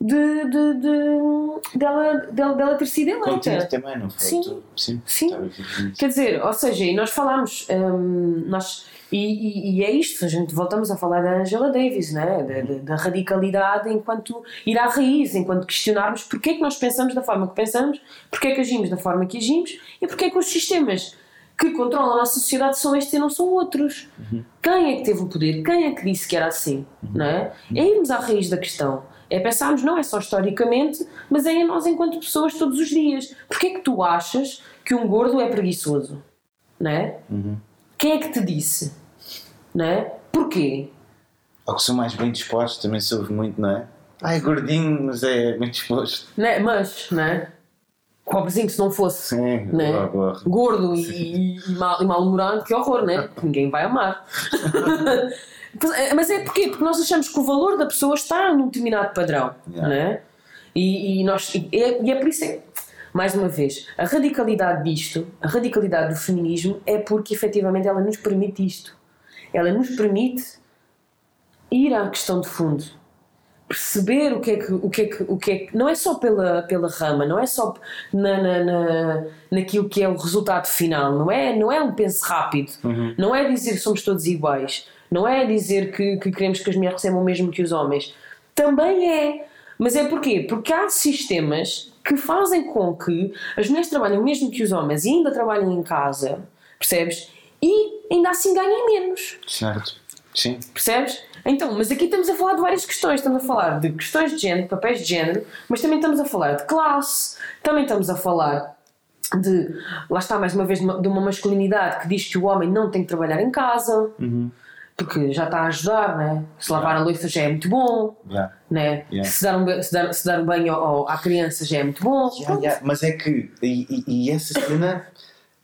de, de, de, dela, dela, dela ter sido eleita. Contigo também, não foi? Sim. Sim. Sim. Quer dizer, ou seja, e nós falámos, hum, nós, e, e, e, é isto, a gente voltamos a falar da Angela Davis, né? da, da, da radicalidade enquanto ir à raiz, enquanto questionarmos porque é que nós pensamos da forma que pensamos, porque é que agimos da forma que agimos e porque é que os sistemas que controlam a nossa sociedade são estes e não são outros. Uhum. Quem é que teve o poder? Quem é que disse que era assim? Uhum. Não é? é irmos à raiz da questão. É pensarmos, não é só historicamente, mas é em nós enquanto pessoas todos os dias. Porquê é que tu achas que um gordo é preguiçoso? Não é? Uhum. Quem é que te disse? Não é? Porquê? Ou que são mais bem dispostos, também soube muito, não é? Ai, gordinho, mas é bem disposto. Não é? Mas, não é? Pobrezinho se não fosse Sim, né? gordo e, e, mal, e mal-humorado, que horror, né? Ninguém vai amar. É, mas é porquê? Porque nós achamos que o valor da pessoa está num determinado padrão, yeah. né? E, e, nós, e, é, e é por isso é, mais uma vez, a radicalidade disto, a radicalidade do feminismo, é porque efetivamente ela nos permite isto. Ela nos permite ir à questão de fundo, perceber o que é que o que é que o que é que não é só pela pela rama não é só na, na, na naquilo que é o resultado final não é não é um penso rápido. Uhum. não é dizer que somos todos iguais não é dizer que, que queremos que as mulheres recebam o mesmo que os homens. Também é. Mas é porquê? Porque há sistemas que fazem com que as mulheres trabalhem o mesmo que os homens e ainda trabalhem em casa percebes? E ainda assim ganhem menos. Certo. Sim. Percebes? Então, mas aqui estamos a falar de várias questões. Estamos a falar de questões de género, papéis de género, mas também estamos a falar de classe, também estamos a falar de, lá está mais uma vez, de uma- de uma masculinidade que diz que o homem não tem que trabalhar em casa, porque já está a ajudar, né? Se lavar a louça já é muito bom, Yeah. né? Yeah. Se, dar um, se, dar, se dar um banho ao- ao- à criança já é muito bom. Yeah, yeah, Mas é que. E, e- e essa cena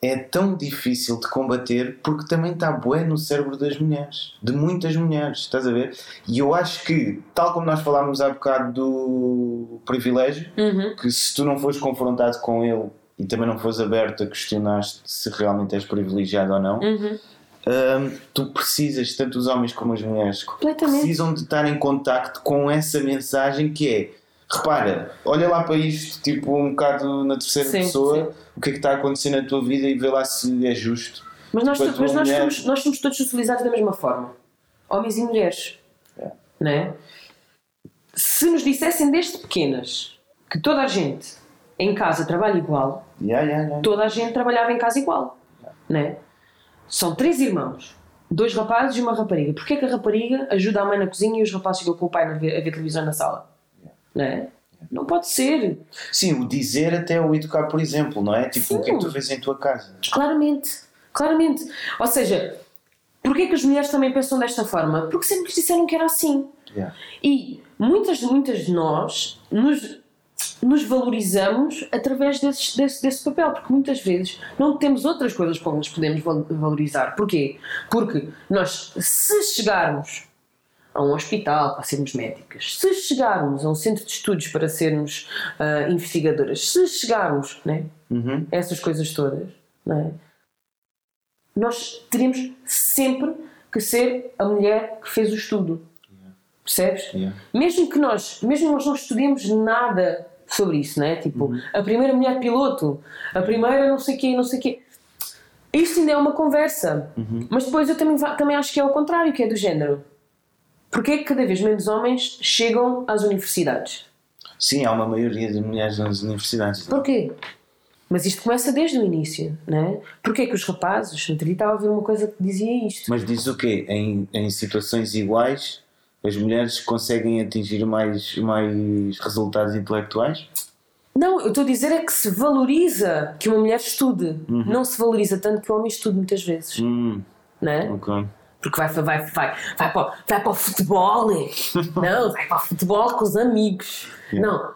é tão difícil de combater porque também está bué no cérebro das mulheres. De muitas mulheres, estás a ver? E eu acho que, tal como nós falámos há bocado do privilégio, Uhum. que se tu não fores confrontado com ele e também não fores aberto a questionar se realmente és privilegiado ou não, Uhum. hum, tu precisas, tanto os homens como as mulheres, precisam de estar em contacto com essa mensagem que é repara, olha lá para isto, tipo um bocado na terceira Sim, pessoa, o que é que está a acontecer na tua vida e vê lá se é justo. Mas nós, mas nós, mulher- somos, nós somos todos socializados da mesma forma. Homens e mulheres. É. Né? Se nos dissessem desde pequenas que toda a gente em casa trabalha igual, Yeah, yeah, yeah. toda a gente trabalhava em casa igual. Né? São três irmãos. Dois rapazes e uma rapariga. Porquê é que a rapariga ajuda a mãe na cozinha e os rapazes ficam com o pai a ver, a ver televisão na sala? Né? Não pode ser. Sim, o dizer até o educar, por exemplo, não é? Tipo, o que é que tu Sim. vês em tua casa? Claramente, claramente. Ou seja, porquê que as mulheres também pensam desta forma? Porque sempre lhes disseram que era assim. Yeah. E muitas, muitas de nós nos, nos valorizamos através desses- desse, desse papel, porque muitas vezes não temos outras coisas para nos podemos val- valorizar. Porquê? Porque nós, se chegarmos a um hospital para sermos médicas, se chegarmos a um centro de estudos para sermos ah, investigadoras, se chegarmos, né? Uhum. essas coisas todas, não é? Nós teremos sempre que ser a mulher que fez o estudo. Percebes? Yeah. Mesmo que nós, mesmo nós não estudemos nada sobre isso, não é? Tipo, Uhum. a primeira mulher piloto, a primeira não sei quê, não sei quê. Isto ainda é uma conversa. Uhum. Mas depois eu também, também acho que é o contrário, que é do género. Porquê é que cada vez menos homens chegam às universidades? Sim, há uma maioria de mulheres nas universidades. Porquê? Mas isto começa desde o início, não é? Porquê que os rapazes, dia estava a ver uma coisa que dizia isto. Mas diz o quê? Em, em situações iguais, as mulheres conseguem atingir mais, mais resultados intelectuais? Não, eu estou a dizer é que se valoriza que uma mulher estude. Não se valoriza tanto que o homem estude muitas vezes, Hum, não é? Porque vai, vai, vai, vai, para, o- vai para o futebol. é? Não, vai para o futebol com os amigos. Não,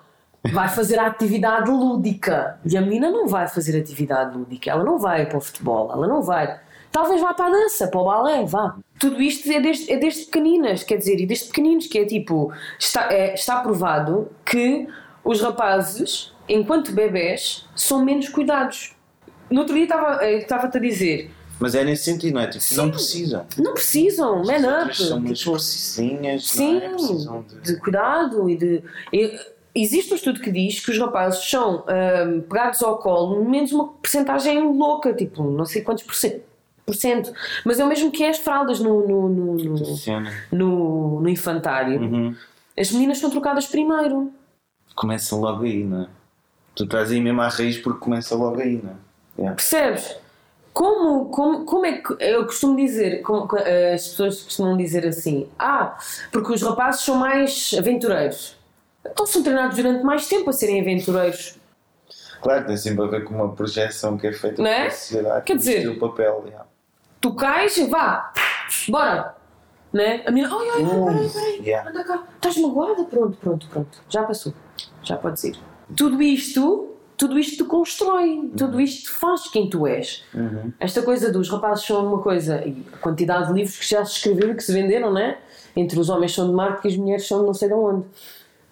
vai fazer a atividade lúdica. E a menina não vai fazer atividade lúdica. Ela não vai para o futebol, ela não vai. Talvez vá para a dança, para o balé, vá. Tudo isto é desde, é desde pequeninas, quer dizer, e desde pequeninos, que é tipo, está, é, está provado que os rapazes, enquanto bebés, são menos cuidados. No outro dia estava- eh, estava-te a dizer, Mas é nesse sentido, não é? Tipo, não precisam. não precisam, man up. são umas tipo, precisinhas, Sim, não é? Precisam de... de cuidado e de. existe um estudo que diz que os rapazes são ahm, pegados ao colo menos uma porcentagem louca, tipo, não sei quantos por cento. por cento. Mas é o mesmo que é as fraldas no, no, no, no, no- no infantário. Uhum. As meninas são trocadas primeiro. Começa logo aí, não é? Tu estás aí mesmo à raiz porque começa logo aí, não é? Yeah. Percebes? Como, como, como é que eu costumo dizer, como- eh, as pessoas costumam dizer assim, ah, porque os rapazes são mais aventureiros. Então são treinados durante mais tempo a serem aventureiros. Claro, tem sempre a ver com uma projeção que é feita Não é? pela sociedade. Quer dizer- o papel. yeah. Tu cais e vá, bora. Né? A menina, ai, ai, ai, peraí, peraí, Yeah. anda cá, estás magoada? Pronto, pronto, pronto, já passou, já podes ir. Tudo isto, tudo isto te constrói, tudo isto te faz quem tu és. Uhum. Esta coisa dos rapazes são uma coisa, e a quantidade de livros que já se escreveram e que se venderam, né? Entre os homens são de Marte e as mulheres são de não sei de onde.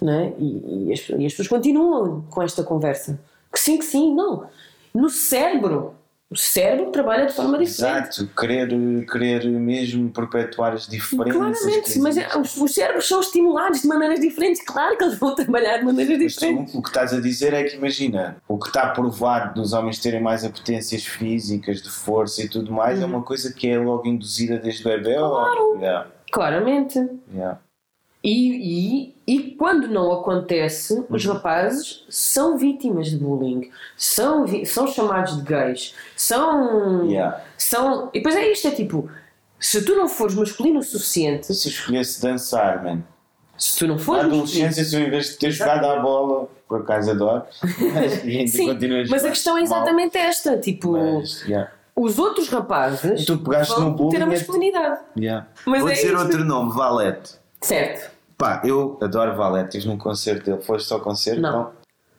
Né? E, e, as, e as pessoas continuam com esta conversa. Que sim, que sim, não. No cérebro. O cérebro trabalha de forma diferente. Exato, querer, querer mesmo perpetuar as diferenças. Claramente, mas é- os, os cérebros são estimulados de maneiras diferentes. Claro que eles vão trabalhar de maneiras Mas tu, diferentes. o que estás a dizer é que imagina, o que está provado dos homens terem mais apetências físicas, de força e tudo mais, é uma coisa que é logo induzida desde o bebê. Uhum. Claro. Ou... Yeah, Claramente. yeah. E, e, e quando não acontece, os Uhum. rapazes são vítimas de bullying, são, são chamados de gays, são, Yeah. são. E depois é isto: é tipo, se tu não fores masculino o suficiente, Se escolhesse dançar, man. se tu não Na fores adolescência, se eu em vez de ter jogado à bola, por acaso adoro, mas Sim, mas a questão é mal, exatamente esta: tipo, mas, yeah, os outros rapazes Tu pegaste vão no bullying ter a e- masculinidade. yeah. Mas Vou é dizer isto. outro nome, Valete. Certo. Pá, eu adoro Valete, estive num concerto dele, foste ao concerto? Não.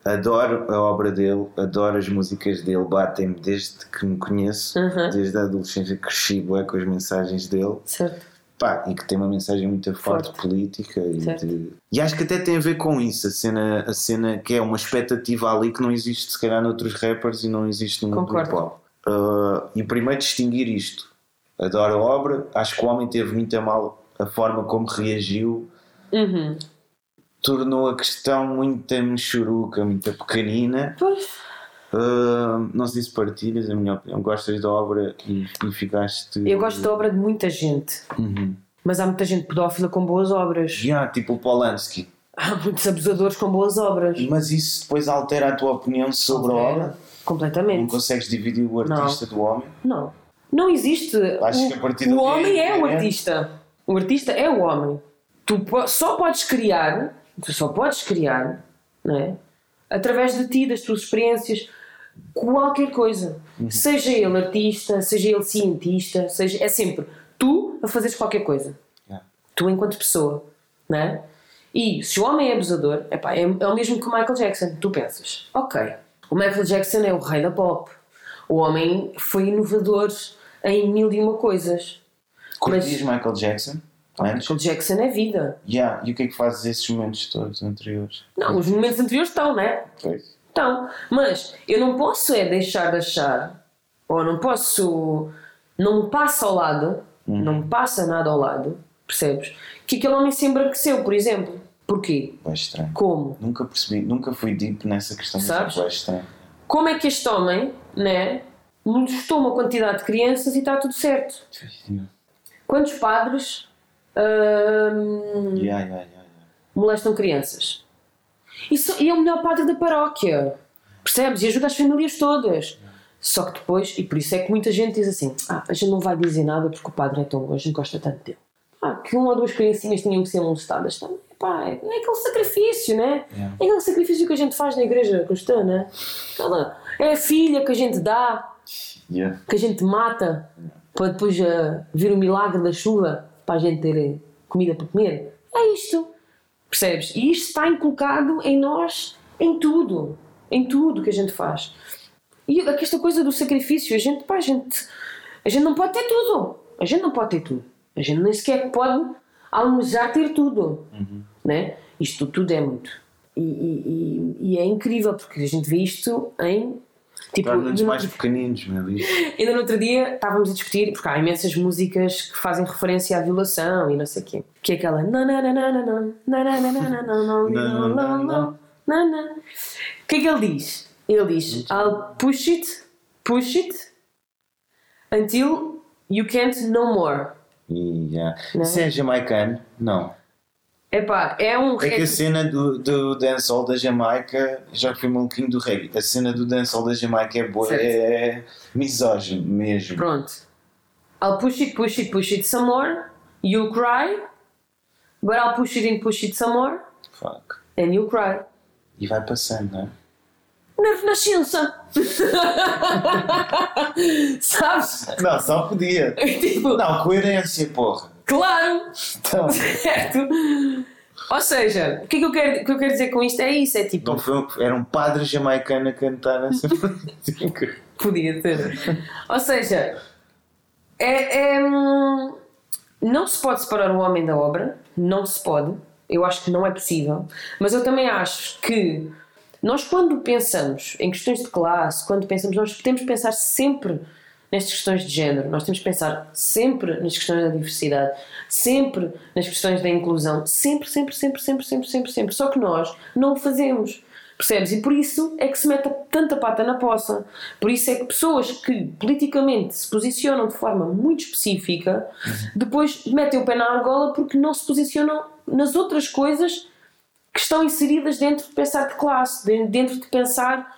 Adoro a obra dele, adoro as músicas dele, batem-me desde que me conheço, Uhum. desde a adolescência cresci bué com as mensagens dele. Certo. Pá, e que tem uma mensagem muito forte, Forte. política e, de- e acho que até tem a ver com isso, a cena, a cena que é uma expectativa ali que não existe se calhar noutros rappers e não existe no mundo do Concordo. hop. Uh, e primeiro distinguir isto. Adoro a obra, acho que o homem teve muito a mal a forma como reagiu, Uhum. tornou a questão muito mexuruca, muito pequenina. Pois. Uh, não sei se partilhas a minha opinião, gostas da obra e, e ficaste. Eu gosto da obra de muita gente, Uhum. mas há muita gente pedófila com boas obras. Yeah, tipo o Polanski. Há muitos abusadores com boas obras. Mas isso depois altera a tua opinião sobre a Altera. obra? Não Completamente. consegues dividir o artista do homem? Não. Não existe. Acho o, que a partir o do homem dia é o é- artista. O artista é o homem. Tu só podes criar, tu só podes criar, não é? Através de ti, das tuas experiências, qualquer coisa. Uhum. Seja ele artista, seja ele cientista, seja, é sempre tu a fazeres qualquer coisa. Yeah. Tu enquanto pessoa, não é? E se o homem é abusador, epá, é, é o mesmo que o Michael Jackson. Tu pensas, ok, o Michael Jackson é o rei da pop. O homem foi inovador em mil e uma coisas. Curtias Michael Jackson? Michael Jackson é vida. Yeah. E o que é que fazes esses momentos todos anteriores? Não, os momentos anteriores estão, não é? Pois. Então, mas eu não posso é deixar de achar, ou não posso, não me passa ao lado, não me passa nada ao lado, percebes? Que aquele homem se embranqueceu, por exemplo. Porquê? É estranho. Como? Nunca percebi, nunca fui deep nessa questão, mas Sabes? é estranho. Como é que este homem, né, molestou uma quantidade de crianças e está tudo certo? Yeah. Quantos padres hum, Yeah, yeah, yeah, yeah. molestam crianças? Isso, e é o melhor padre da paróquia, percebes? E ajuda as famílias todas. Só que depois, e por isso é que muita gente diz assim: ah, a gente não vai dizer nada porque o padre é tão bom, a gente gosta tanto dele. Ah, que uma ou duas criancinhas tinham que ser molestadas também. Pá, é, aquele sacrifício, né? Yeah. É aquele sacrifício que a gente faz na igreja cristã, né? É a filha que a gente dá, Yeah. que a gente mata para depois ah, vir o milagre da chuva para a gente ter eh, comida para comer. É isto. Percebes? E isto está inculcado em nós, em tudo. Em tudo que a gente faz. E esta coisa do sacrifício, a gente, pá, a gente, a gente não pode ter tudo. A gente não pode ter tudo. A gente nem sequer pode almejar ter tudo. Né? Isto tudo é muito. E, e- e- e é incrível porque a gente vê isto em. Tipo, nos mais pequeninos, meu Deus. Ainda no outro dia estávamos a discutir, porque há imensas músicas que fazem referência à violação e não sei o quê. Que é aquela. O que é que ele diz? Ele diz: I'll push it, push it until you can't no more. Yeah. Não. se é jamaicano? Não. Epá, é um. É que a cena do, do dancehall da Jamaica, já que fui maluquinho do reggae, a cena do dancehall da Jamaica é boa, Certo. é misógino mesmo. Pronto. I'll push it, push it, push it some more. You'll cry. But I'll push it and push it some more. Fuck. And you'll cry. E vai passando, não é? Na Renascença! Sabes? Não, só podia. tipo, Não, coerência, porra. Claro! Então, Certo? Ou seja, o que é que eu quero, que eu quero dizer com isto é isso: é tipo, não foi, um- era um padre jamaicano a cantar essa música. podia ter. Ou seja, é, é, hum, não se pode separar o homem da obra, não se pode. Eu acho que não é possível. Mas eu também acho que Nós, quando pensamos em questões de classe, quando pensamos, nós temos que pensar sempre nestas questões de género, nós temos que pensar sempre nas questões da diversidade, sempre nas questões da inclusão, sempre, sempre, sempre, sempre, sempre, sempre, sempre. Só que nós não o fazemos. Percebes? E por isso é que se mete tanta pata na poça. Por isso é que pessoas que politicamente se posicionam de forma muito específica depois metem o pé na argola porque não se posicionam nas outras coisas que estão inseridas dentro de pensar de classe, de- dentro de pensar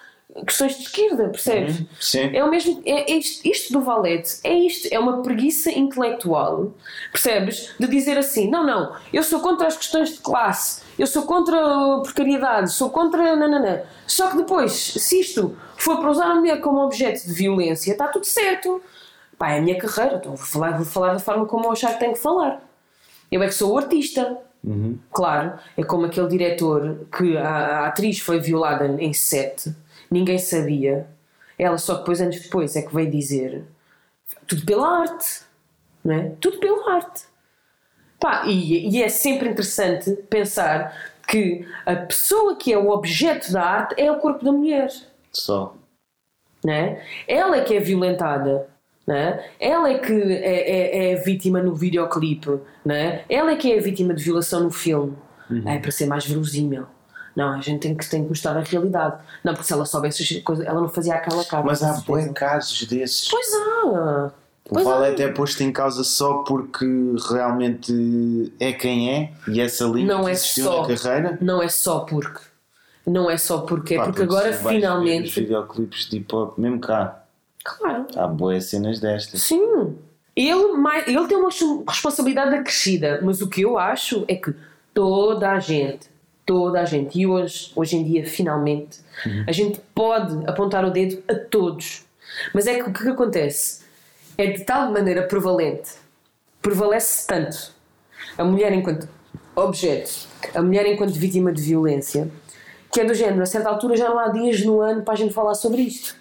questões de esquerda, percebes? Sim. É o mesmo, é, é isto, isto do Valete, é isto, é uma preguiça intelectual, percebes? De dizer assim, não, não, eu sou contra as questões de classe, eu sou contra a precariedade, sou contra nananã. Só que depois, se isto for para usar a mulher como objeto de violência, está tudo certo. Pá, é a minha carreira, então vou falar, vou falar da forma como eu achar que tenho que falar. Eu é que sou o artista. Claro, é como aquele diretor que a, a atriz foi violada em sete, ninguém sabia. Ela só depois, anos depois, é que veio dizer tudo pela arte, não é? Tudo pela arte. Pá, e, e é sempre interessante pensar que a pessoa que é o objeto da arte é o corpo da mulher Só. né? Ela é que é violentada, né? Ela é que é, é, é vítima no videoclipe, né? Ela é que é a vítima de violação no filme. É para ser mais verosímil. Não, a gente tem que, tem que mostrar a realidade. Não, porque se ela soubesse as coisas, ela não fazia aquela cara. Mas há bons casos desses. Pois há. O Pois Valete há. é posto em causa só porque realmente é quem é e essa linha Não é existiu só. na carreira. Não é só porque. Não é só porque. É Pá, porque agora ver Os finalmente. videoclipes de hip hop, mesmo cá, Claro. há boas cenas destas. Sim. Ele, mais, ele tem uma responsabilidade acrescida, mas o que eu acho é que toda a gente, toda a gente, e hoje, hoje em dia, finalmente, a gente pode apontar o dedo a todos. Mas é que o que, que acontece? É de tal maneira prevalente, prevalece tanto a mulher enquanto objeto, a mulher enquanto vítima de violência, que é do género, a certa altura já não há dias no ano para a gente falar sobre isto.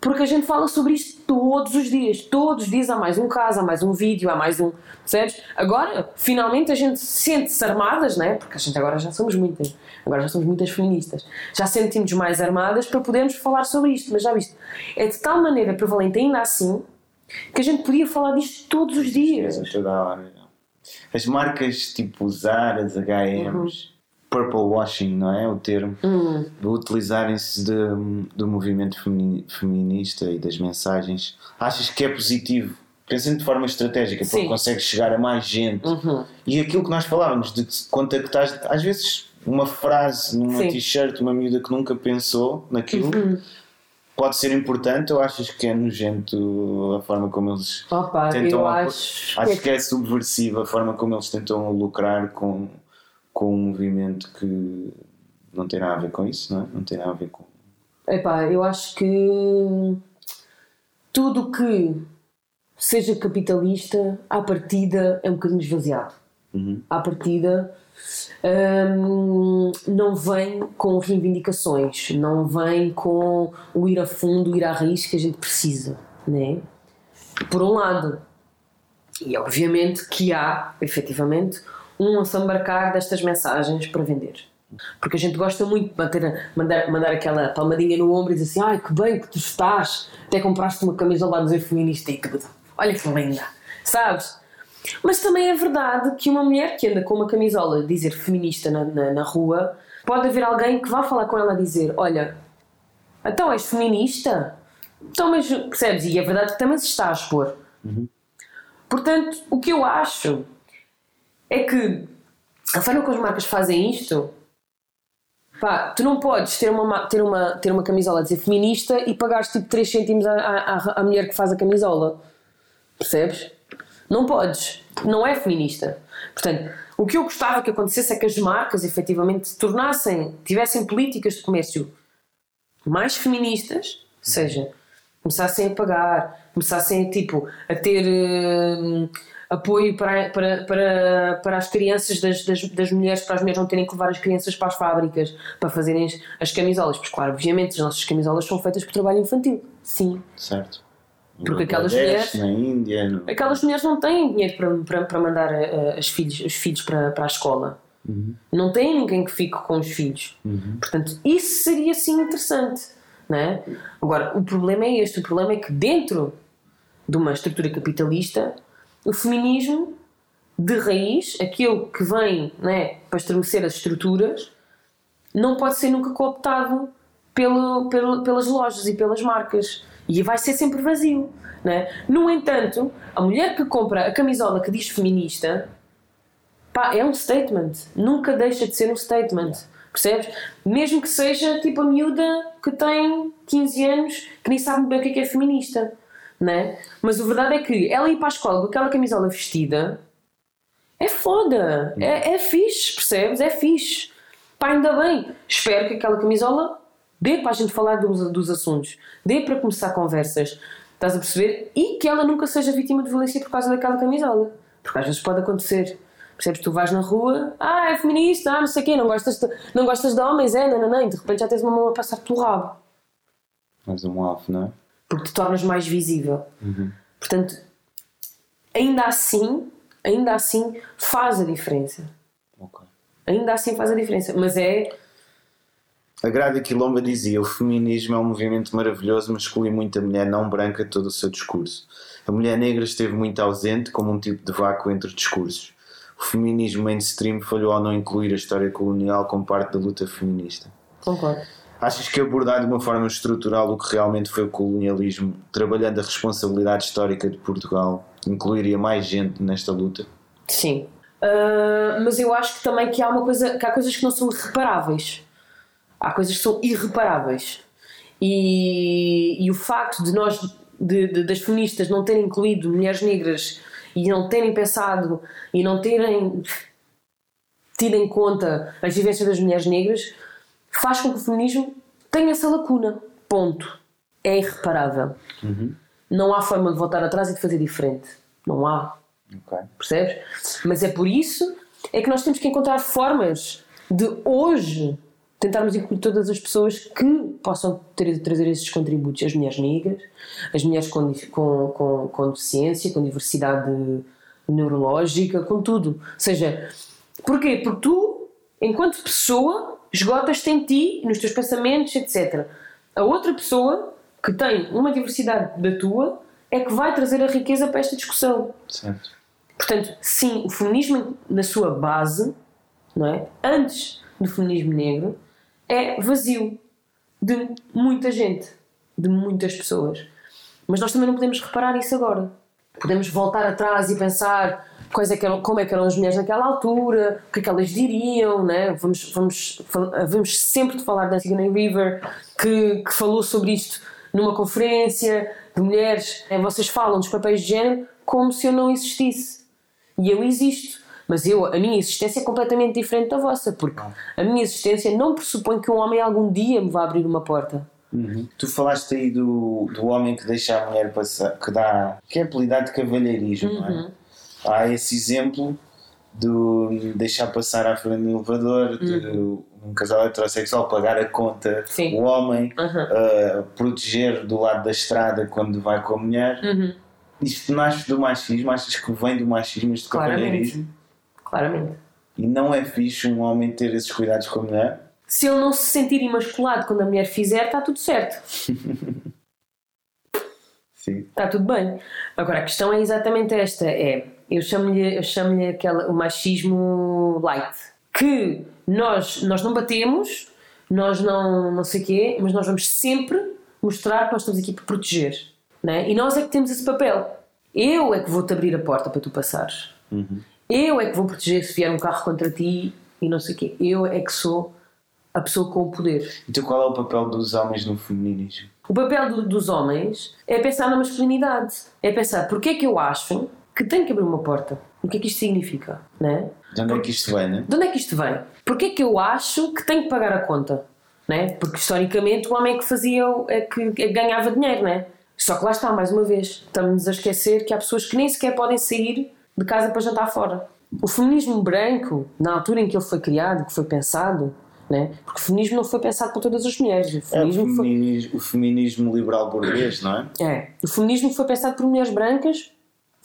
Porque a gente fala sobre isto todos os dias. Todos os dias há mais um caso, há mais um vídeo, há mais um. Percebes? Agora, finalmente a gente sente-se armadas, né? Porque a gente agora já somos muitas. Agora já somos muitas feministas. Já sentimos mais armadas para podermos falar sobre isto. Mas já viste? É de tal maneira prevalente, ainda assim, que a gente podia falar disto todos os dias. É toda hora. As marcas tipo Zara, HMs, purple washing, não é? O termo, Hum. utilizarem-se do movimento femini- feminista e das mensagens. Achas que é positivo? Pensando de forma estratégica, porque consegues chegar a mais gente. Uhum. E aquilo que nós falávamos, de contactar, às vezes, uma frase numa t-shirt, uma miúda que nunca pensou naquilo, Uhum. pode ser importante ou achas que é nojento a forma como eles Opa, tentam. eu acho. acho que é subversiva a forma como eles tentam lucrar com, com um movimento que não tem nada a ver com isso, não é? Não tem nada a ver com. Epá, eu acho que tudo que seja capitalista, à partida, é um bocadinho esvaziado. Uhum. À partida, hum, não vem com reivindicações, não vem com o ir a fundo, o ir à raiz que a gente precisa, né? Por um lado. E obviamente que há, efetivamente, um assambarcar destas mensagens para vender. Porque a gente gosta muito de manter, mandar, mandar aquela palmadinha no ombro e dizer assim: ai que bem que tu estás, até compraste uma camisola a dizer feminista e tudo. Olha que linda, sabes? Mas também é verdade que uma mulher que anda com uma camisola a dizer feminista na, na, na rua, pode haver alguém que vá falar com ela a dizer: Olha, então és feminista? Então, mas percebes? E é verdade que também se está a expor. Portanto, o que eu acho é que a forma como as marcas fazem isto, pá, tu não podes ter uma, ma- ter uma, ter uma camisola a dizer feminista e pagares tipo 3 cêntimos à, à, à mulher que faz a camisola. Percebes? Não podes. Não é feminista. Portanto, o que eu gostava que acontecesse é que as marcas efetivamente se tornassem, tivessem políticas de comércio mais feministas, ou seja, começassem a pagar, começassem tipo, a ter hum, apoio para, para, para, para as crianças das, das, das mulheres, para as mulheres não terem que levar as crianças para as fábricas para fazerem as, as camisolas. Pois claro, obviamente as nossas camisolas são feitas por trabalho infantil. Sim. Certo? Porque aquelas mulheres- Na Índia. No... Aquelas mulheres não têm dinheiro para, para, para mandar eh, as filhos, os filhos para, para a escola. Não têm ninguém que fique com os filhos. Portanto, isso seria sim interessante. Não é? Agora, o problema é este: o problema é que dentro de uma estrutura capitalista, o feminismo de raiz, aquilo que vem não é, para estremecer as estruturas, não pode ser nunca cooptado pelo, pelo, pelas lojas e pelas marcas. E vai ser sempre vazio. Não é? No entanto, a mulher que compra a camisola que diz feminista pá, é um statement. Nunca deixa de ser um statement. Percebes? Mesmo que seja tipo a miúda que tem 15 anos que nem sabe bem o que é, que é feminista. Né? Mas a verdade é que ela ir para a escola com aquela camisola vestida é foda. É, é fixe, percebes? É fixe. Pá, ainda bem. Espero que aquela camisola dê para a gente falar dos, dos assuntos, dê para começar conversas. Estás a perceber? E que ela nunca seja vítima de violência por causa daquela camisola. Porque às vezes pode acontecer. Percebes? Tu vais na rua, ah, é feminista, ah, não sei o quê, não gostas de, não gostas de homens, é, não, e de repente já tens uma mão a passar pelo rabo. Mas um alvo, não é? Porque te tornas mais visível. Portanto, ainda assim, ainda assim faz a diferença. Ok. Ainda assim faz a diferença. Mas é. A Grada Quilomba dizia: o feminismo é um movimento maravilhoso, mas exclui muito a mulher não branca de todo o seu discurso. A mulher negra esteve muito ausente, como um tipo de vácuo entre discursos. O feminismo mainstream falhou ao não incluir a história colonial como parte da luta feminista. Concordo. Achas que abordar de uma forma estrutural o que realmente foi o colonialismo, trabalhando a responsabilidade histórica de Portugal, incluiria mais gente nesta luta? Sim. Ah, mas eu acho que também que há uma coisa, que há coisas que não são reparáveis. Há coisas que são irreparáveis. E, e o facto de nós, de, de- das feministas, não terem incluído mulheres negras e não terem pensado e não terem tido em conta as vivências das mulheres negras, faz com que o feminismo tenha essa lacuna. Ponto. É irreparável. Não há forma de voltar atrás e de fazer diferente. Não há Ok. percebes? Mas é por isso é que nós temos que encontrar formas de hoje tentarmos incluir todas as pessoas que possam ter, trazer esses contributos, as mulheres negras, as mulheres com, com, com, com deficiência, com diversidade neurológica, com tudo. Ou seja, porquê? Porque tu, enquanto pessoa, esgotas-te em ti, nos teus pensamentos, etc. A outra pessoa que tem uma diversidade da tua é que vai trazer a riqueza para esta discussão. Certo. Portanto, sim, o feminismo na sua base, não é? Antes do feminismo negro, é vazio de muita gente, de muitas pessoas. Mas nós também não podemos reparar isso agora. Podemos voltar atrás e pensar quais é que eram, como é que eram as mulheres naquela altura, o que é que elas diriam, né? vamos, vamos, vamos sempre de falar da Sigourney River, que, que falou sobre isto numa conferência de mulheres. Eh, Vocês falam dos papéis de género como se eu não existisse. E eu existo. Mas eu, a minha existência é completamente diferente da vossa, porque a minha existência não pressupõe que um homem algum dia me vá abrir uma porta. Tu falaste aí do, do homem que deixa a mulher passar, que dá, que é apelidado de cavalheirismo, não é? Há esse exemplo do deixar passar à frente do elevador, de um casal heterossexual pagar a conta, Sim. o homem Aham. uh, proteger do lado da estrada quando vai com a mulher. Uhum. Isto nasce do machismo, achas que vem do machismo, este Claramente. cavalheirismo? Claramente. E não é fixe um homem ter esses cuidados com a mulher? Se ele não se sentir imasculado quando a mulher fizer, está tudo certo. Sim. Está tudo bem. Agora, a questão é exatamente esta: é, eu chamo-lhe chamo aquela, o machismo light. Que nós, nós não batemos, nós não, não sei o quê, mas nós vamos sempre mostrar que nós estamos aqui para proteger. Né? E nós é que temos esse papel. Eu é que vou-te abrir a porta para tu passares. Eu é que vou proteger se vier um carro contra ti e não sei o quê. Eu é que sou a pessoa com o poder. Então qual é o papel dos homens no feminismo? O papel do- dos homens é pensar na masculinidade. É pensar porque é que eu acho que tenho que abrir uma porta. O que é que isto significa? Né? De onde é que isto vem, né? De onde é que isto vem? Porque é que eu acho que tenho que pagar a conta? Né? Porque historicamente o homem é que fazia, é é que ganhava dinheiro, né? Só que lá está, mais uma vez, estamos a esquecer que há pessoas que nem sequer podem sair de casa para jantar fora. O feminismo branco, na altura em que ele foi criado, que foi pensado, né? porque o feminismo não foi pensado por todas as mulheres. O É o feminismo foi feminismo, o feminismo liberal burguês, não é? é. O feminismo foi pensado por mulheres brancas,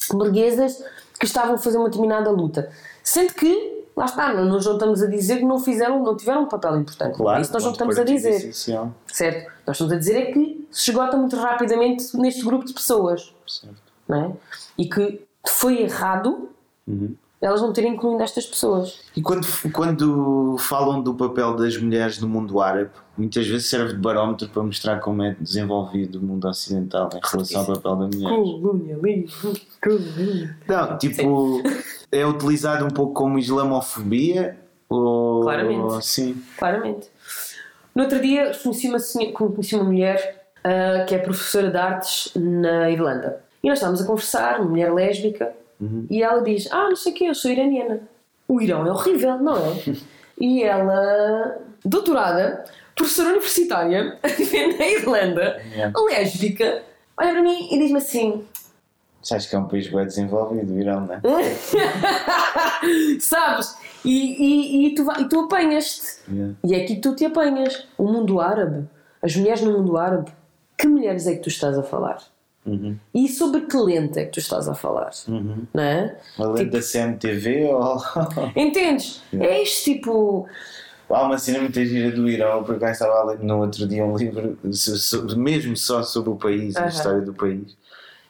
burguesas, que estavam a fazer uma determinada luta. Sendo que lá está, nós não estamos a dizer que não fizeram, não tiveram um papel importante. Claro, Isso nós não estamos a dizer. essencial. Certo? Nós estamos a dizer é que se esgota muito rapidamente neste grupo de pessoas. Certo. Não é? E que foi errado Uhum. Elas não terem incluído estas pessoas. E quando, quando falam do papel das mulheres no mundo árabe, muitas vezes serve de barómetro para mostrar como é desenvolvido o mundo ocidental em relação ao papel da mulher. Colonialismo, colonialismo. Não, tipo, é utilizado um pouco como islamofobia ou. Claramente. Sim. Claramente. No outro dia conheci uma, senhora- conheci uma mulher ah, que é professora de artes na Irlanda. E nós estávamos a conversar, uma mulher lésbica, e ela diz: Ah, não sei o quê, eu sou iraniana. O Irão é horrível, não é? e ela, doutorada, professora universitária na Irlanda, Yeah. lésbica, olha para mim e diz-me assim: Sabes que é um país bem desenvolvido, o Irão, não é? Sabes? E, e, e tu, e tu apanhas-te. Yeah. E é aqui que tu te apanhas. O mundo árabe, as mulheres no mundo árabe. Que mulheres é que tu estás a falar? Uhum. E sobre que lente é que tu estás a falar? Uhum. Não é? Além da CMTV ou. Entendes? É este tipo. Há uma cena muito gira do Irão, por acaso estava a ler no outro dia um livro mesmo só sobre o país, a Aham. história do país.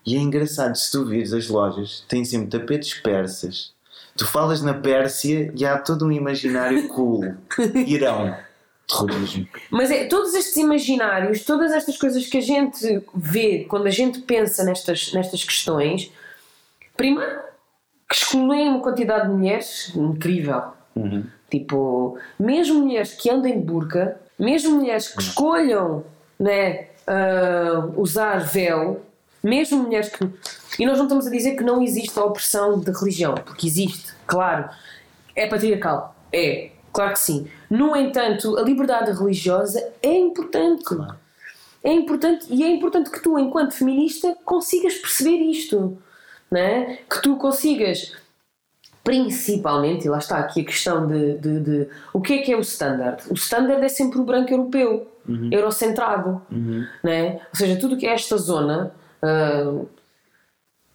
E é engraçado, se tu vires as lojas, têm sempre tapetes persas. Tu falas na Pérsia e há todo um imaginário cool. Irão. Terrorismo. Mas é todos estes imaginários, todas estas coisas que a gente vê quando a gente pensa nestas, nestas questões, primeiro que excluem uma quantidade de mulheres incrível. Uhum. Tipo, mesmo mulheres que andem de burca, mesmo mulheres que escolham né, ah, usar véu, mesmo mulheres que. E nós não estamos a dizer que não existe a opressão da religião, porque existe, claro. É patriarcal. É, claro que sim. No entanto, a liberdade religiosa é importante. É importante e é importante que tu, enquanto feminista, consigas perceber isto. Né? Que tu consigas principalmente, e lá está aqui a questão de, de, de- o que é que é o standard? O standard é sempre o branco europeu, eurocentrado, né? ou seja, tudo o que é esta zona ah,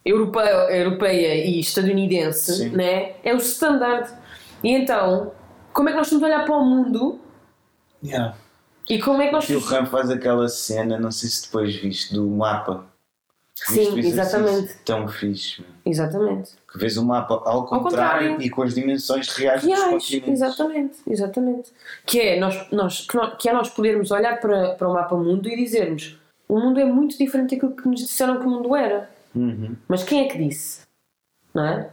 europeia, europeia e estadunidense Sim. né? é o standard. E então, como é que nós estamos a olhar para o mundo Yeah. e como é que nós. E o Ram faz aquela cena, não sei se depois viste, do mapa. Sim, exercício? exatamente. Tão fixe. Exatamente. Que vês o mapa ao contrário, contrário. e com as dimensões reais, dos Reais, continentes. exatamente, exatamente. Que é nós, nós, que, nós, que é nós podermos olhar para, para o mapa mundo e dizermos o mundo é muito diferente daquilo que nos disseram que o mundo era. Uhum. Mas quem é que disse? Não é?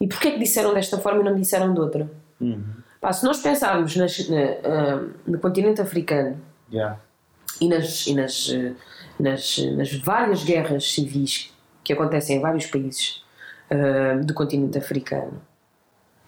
E porquê é que disseram desta forma e não disseram de outra? Uhum. Pá, se nós pensarmos nas- na- ah, no continente africano Yeah. e nas, e nas, eh, nas, nas várias guerras civis que acontecem em vários países ah, do continente africano,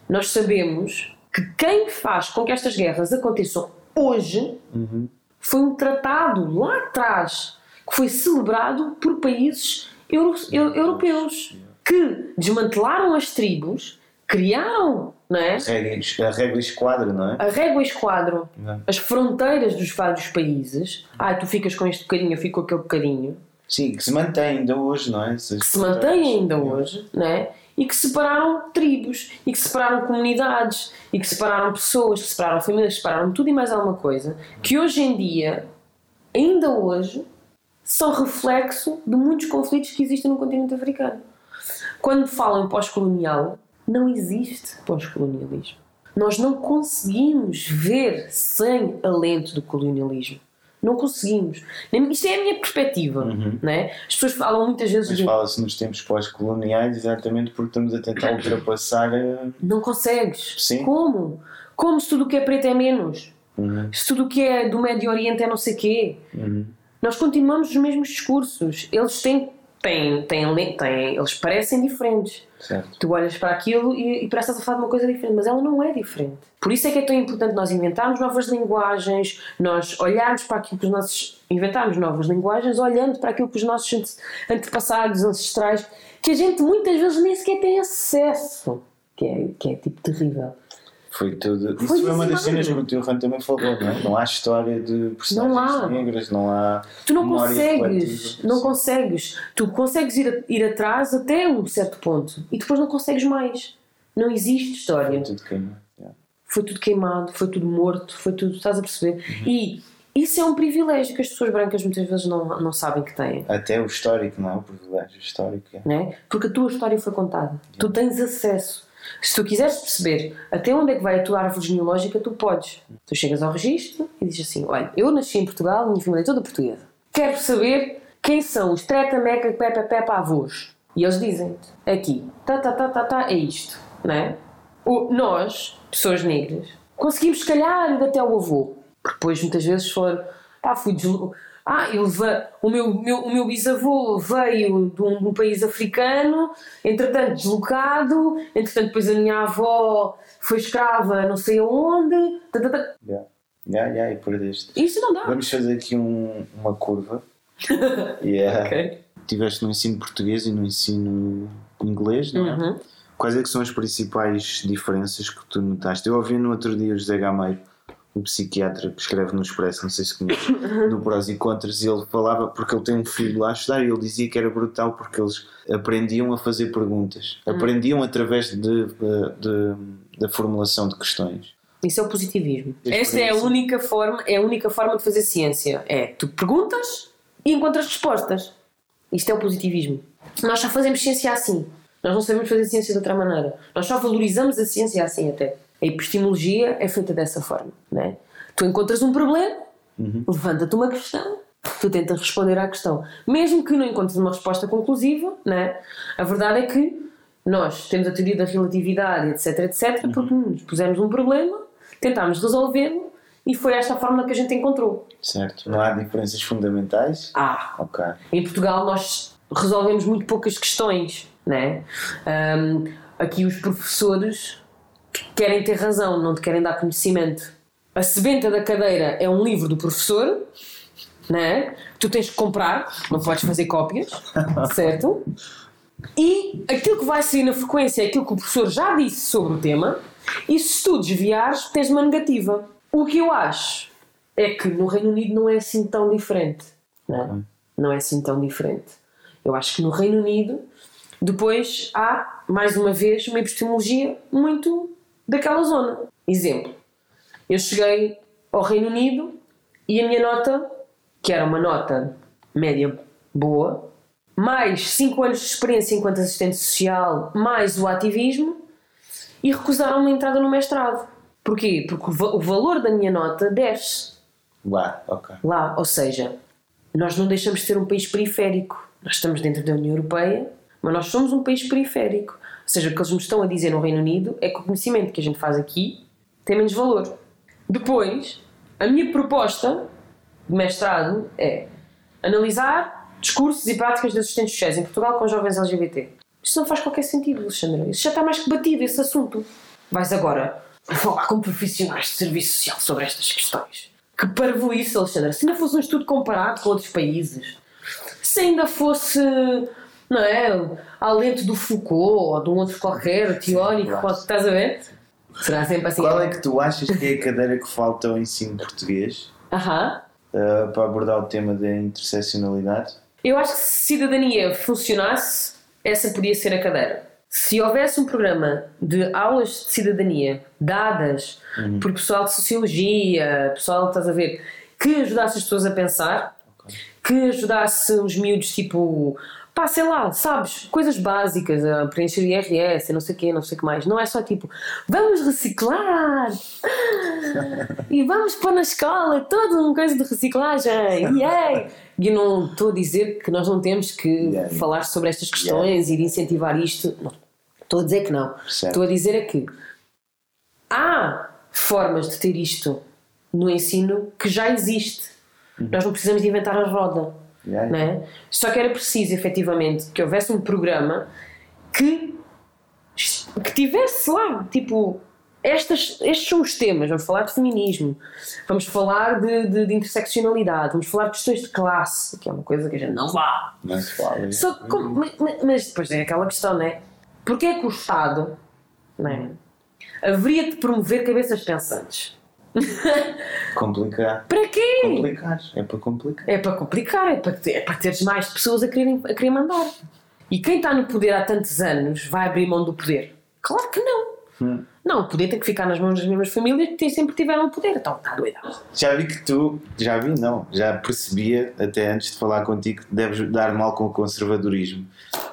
nós sabemos que quem faz com que estas guerras aconteçam hoje Uhum. foi um tratado lá atrás que foi celebrado por países euro- eu- europeus que desmantelaram as tribos, criaram não é? A regra, a regra esquadra, não é? a régua esquadro Não. as fronteiras dos vários países. Ah, tu ficas com este bocadinho, eu fico com aquele bocadinho. Sim, que se mantém ainda hoje, não é? Essas Que se mantém ainda hoje, né? E que separaram tribos, e que separaram comunidades, e que separaram pessoas, que separaram famílias, que separaram tudo e mais alguma coisa. Que hoje em dia, ainda hoje, são reflexo de muitos conflitos que existem no continente africano. Quando falam pós-colonial, não existe pós-colonialismo. Nós não conseguimos ver sem alento do colonialismo. Não conseguimos. Isto é a minha perspectiva. Né? As pessoas falam muitas vezes Mas de. fala-se nos tempos pós-coloniais exatamente porque estamos a tentar ultrapassar a... Não consegues. Sim. Como? Como se tudo o que é preto é menos? Uhum. Se tudo o que é do Médio Oriente é não sei quê? Uhum. Nós continuamos os mesmos discursos. Eles têm, têm, têm, têm, eles parecem diferentes. Certo. Tu olhas para aquilo e, e parece estás a falar de uma coisa diferente, mas ela não é diferente. Por isso é que é tão importante nós inventarmos novas linguagens, nós olharmos para aquilo que os nossos. inventarmos novas linguagens, olhando para aquilo que os nossos ante- antepassados, ancestrais, que a gente muitas vezes nem sequer tem acesso. Que é, que é tipo terrível. Foi tudo. Isso Foi foi uma das cenas que o tio Ran também falou, não é? Não há história de personagens Não há. negras, não há. Tu não consegues, não consegues. Tu consegues ir, ir atrás até um certo ponto e depois não consegues mais. Não existe história. Tudo queimado. yeah. Foi tudo queimado, foi tudo morto, foi tudo. Estás a perceber? E isso é um privilégio que as pessoas brancas muitas vezes não, não sabem que têm. Até o histórico, não é? O privilégio histórico. é. né? Porque a tua história foi contada. Tu tens acesso. Se tu quiseres perceber até onde é que vai a tua árvore genealógica, tu podes. Tu chegas ao registro e dizes assim: Olha, eu nasci em Portugal, minha família é toda portuguesa. Quero saber quem são os treta, meca, pepa, pepa, avós. E eles dizem-te: Aqui, tá, tá, tá, tá, tá, é isto. Né? O, nós, pessoas negras, conseguimos, se calhar, ir até o avô. Porque depois, muitas vezes, for. Pá, fui ah, eu o, meu, meu- o meu bisavô veio de um, de um país africano, entretanto deslocado, entretanto depois a minha avó foi escrava não sei aonde. tá, tá, tá. Yeah. Yeah, yeah, e perdeste. Isso não dá. Vamos fazer aqui um- uma curva. Yeah. Ok. Tiveste no ensino português e no ensino inglês, não é? Uhum. Quais é que são as principais diferenças que tu notaste? Eu ouvi no outro dia o José Gameiro, o psiquiatra que escreve no Expresso, não sei se conhece, no Prós e Contras, e ele falava, porque ele tem um filho lá a estudar, e ele dizia que era brutal porque eles aprendiam a fazer perguntas, aprendiam através de, de- da formulação de questões. Isso é o positivismo. Esta é a princípio. única forma, é a única forma de fazer ciência. É tu perguntas e encontras respostas. Isto é o positivismo. Nós só fazemos ciência assim. Nós não sabemos fazer ciência de outra maneira. Nós só valorizamos a ciência assim até. A epistemologia é feita dessa forma, né? Tu encontras um problema, levanta-te uma questão, tu tentas responder à questão. Mesmo que não encontres uma resposta conclusiva, né? A verdade é que nós temos a teoria da relatividade, etc, etc, porque nos pusemos um problema, tentámos resolvê-lo e foi esta a fórmula que a gente encontrou. Certo? Não há diferenças fundamentais? Ah, Ok. em Portugal nós resolvemos muito poucas questões, né? Ahm, aqui os professores querem ter razão, não te querem dar conhecimento. A sebenta da cadeira é um livro do professor, né? Tu tens que comprar, não podes fazer cópias, certo? E aquilo que vai sair na frequência é aquilo que o professor já disse sobre o tema, e se tu desviares, tens uma negativa. O que eu acho é que no Reino Unido não é assim tão diferente. Não, é? não é assim tão diferente. Eu acho que no Reino Unido, depois há, mais uma vez, uma epistemologia muito daquela zona. Exemplo, eu cheguei ao Reino Unido e a minha nota, que era uma nota média boa, mais 5 anos de experiência enquanto assistente social, mais o ativismo, e recusaram-me a entrada no mestrado. Porquê? Porque o va- o valor da minha nota desce Lá, ok. lá. Ou seja, nós não deixamos de ser um país periférico. Nós estamos dentro da União Europeia, mas nós somos um país periférico. Seja, o que eles me estão a dizer no Reino Unido é que o conhecimento que a gente faz aqui tem menos valor. Depois, a minha proposta de mestrado é analisar discursos e práticas de assistentes sociais em Portugal com jovens LGBT. Isto não faz qualquer sentido, Alexandra. Isso já está mais que batido, esse assunto. Vais agora falar com profissionais de serviço social sobre estas questões. Que parvo isso, Alexandra. Se ainda fosse um estudo comparado com outros países, se ainda fosse, não é, a lente do Foucault ou de um outro qualquer teórico, pode, estás a ver? Será sempre assim. Qual é que tu achas que é a cadeira que falta ao ensino português Aham. uh, para abordar o tema da interseccionalidade? Eu acho que se cidadania funcionasse, essa podia ser a cadeira. Se houvesse um programa de aulas de cidadania dadas por pessoal de sociologia, pessoal, estás a ver, que ajudasse as pessoas a pensar, que ajudasse os miúdos, tipo, pá, sei lá, sabes, coisas básicas, a preencher IRS, não sei o quê, não sei o que mais. Não é só tipo, vamos reciclar e vamos pôr na escola toda uma coisa de reciclagem, yay! E eu não estou a dizer que nós não temos que Yeah. falar sobre estas questões e de incentivar isto. Não. Estou a dizer que não. Certo. Estou a dizer é que há formas de ter isto no ensino que já existe. Nós não precisamos de inventar a roda. Yeah, não é? Só que era preciso, efetivamente, que houvesse um programa que, que tivesse lá, tipo, estas, estes são os temas. Vamos falar de feminismo, vamos falar de, de, de interseccionalidade, vamos falar de questões de classe, que é uma coisa que a gente não vá. Não se fala. Só que, como- mas, mas depois é aquela questão, não é? Porquê é que o Estado não é, haveria de promover cabeças pensantes? Complicar. Para quê? Complicar. É para complicar. É para complicar, é para, é para teres mais pessoas a quererem, a querer mandar. E quem está no poder há tantos anos vai abrir mão do poder? Claro que não. Hum. Não, o poder tem que ficar nas mãos das mesmas famílias que sempre tiveram o poder. Então, está doida. Já vi que tu, já vi não, já percebia até antes de falar contigo que deves dar mal com o conservadorismo.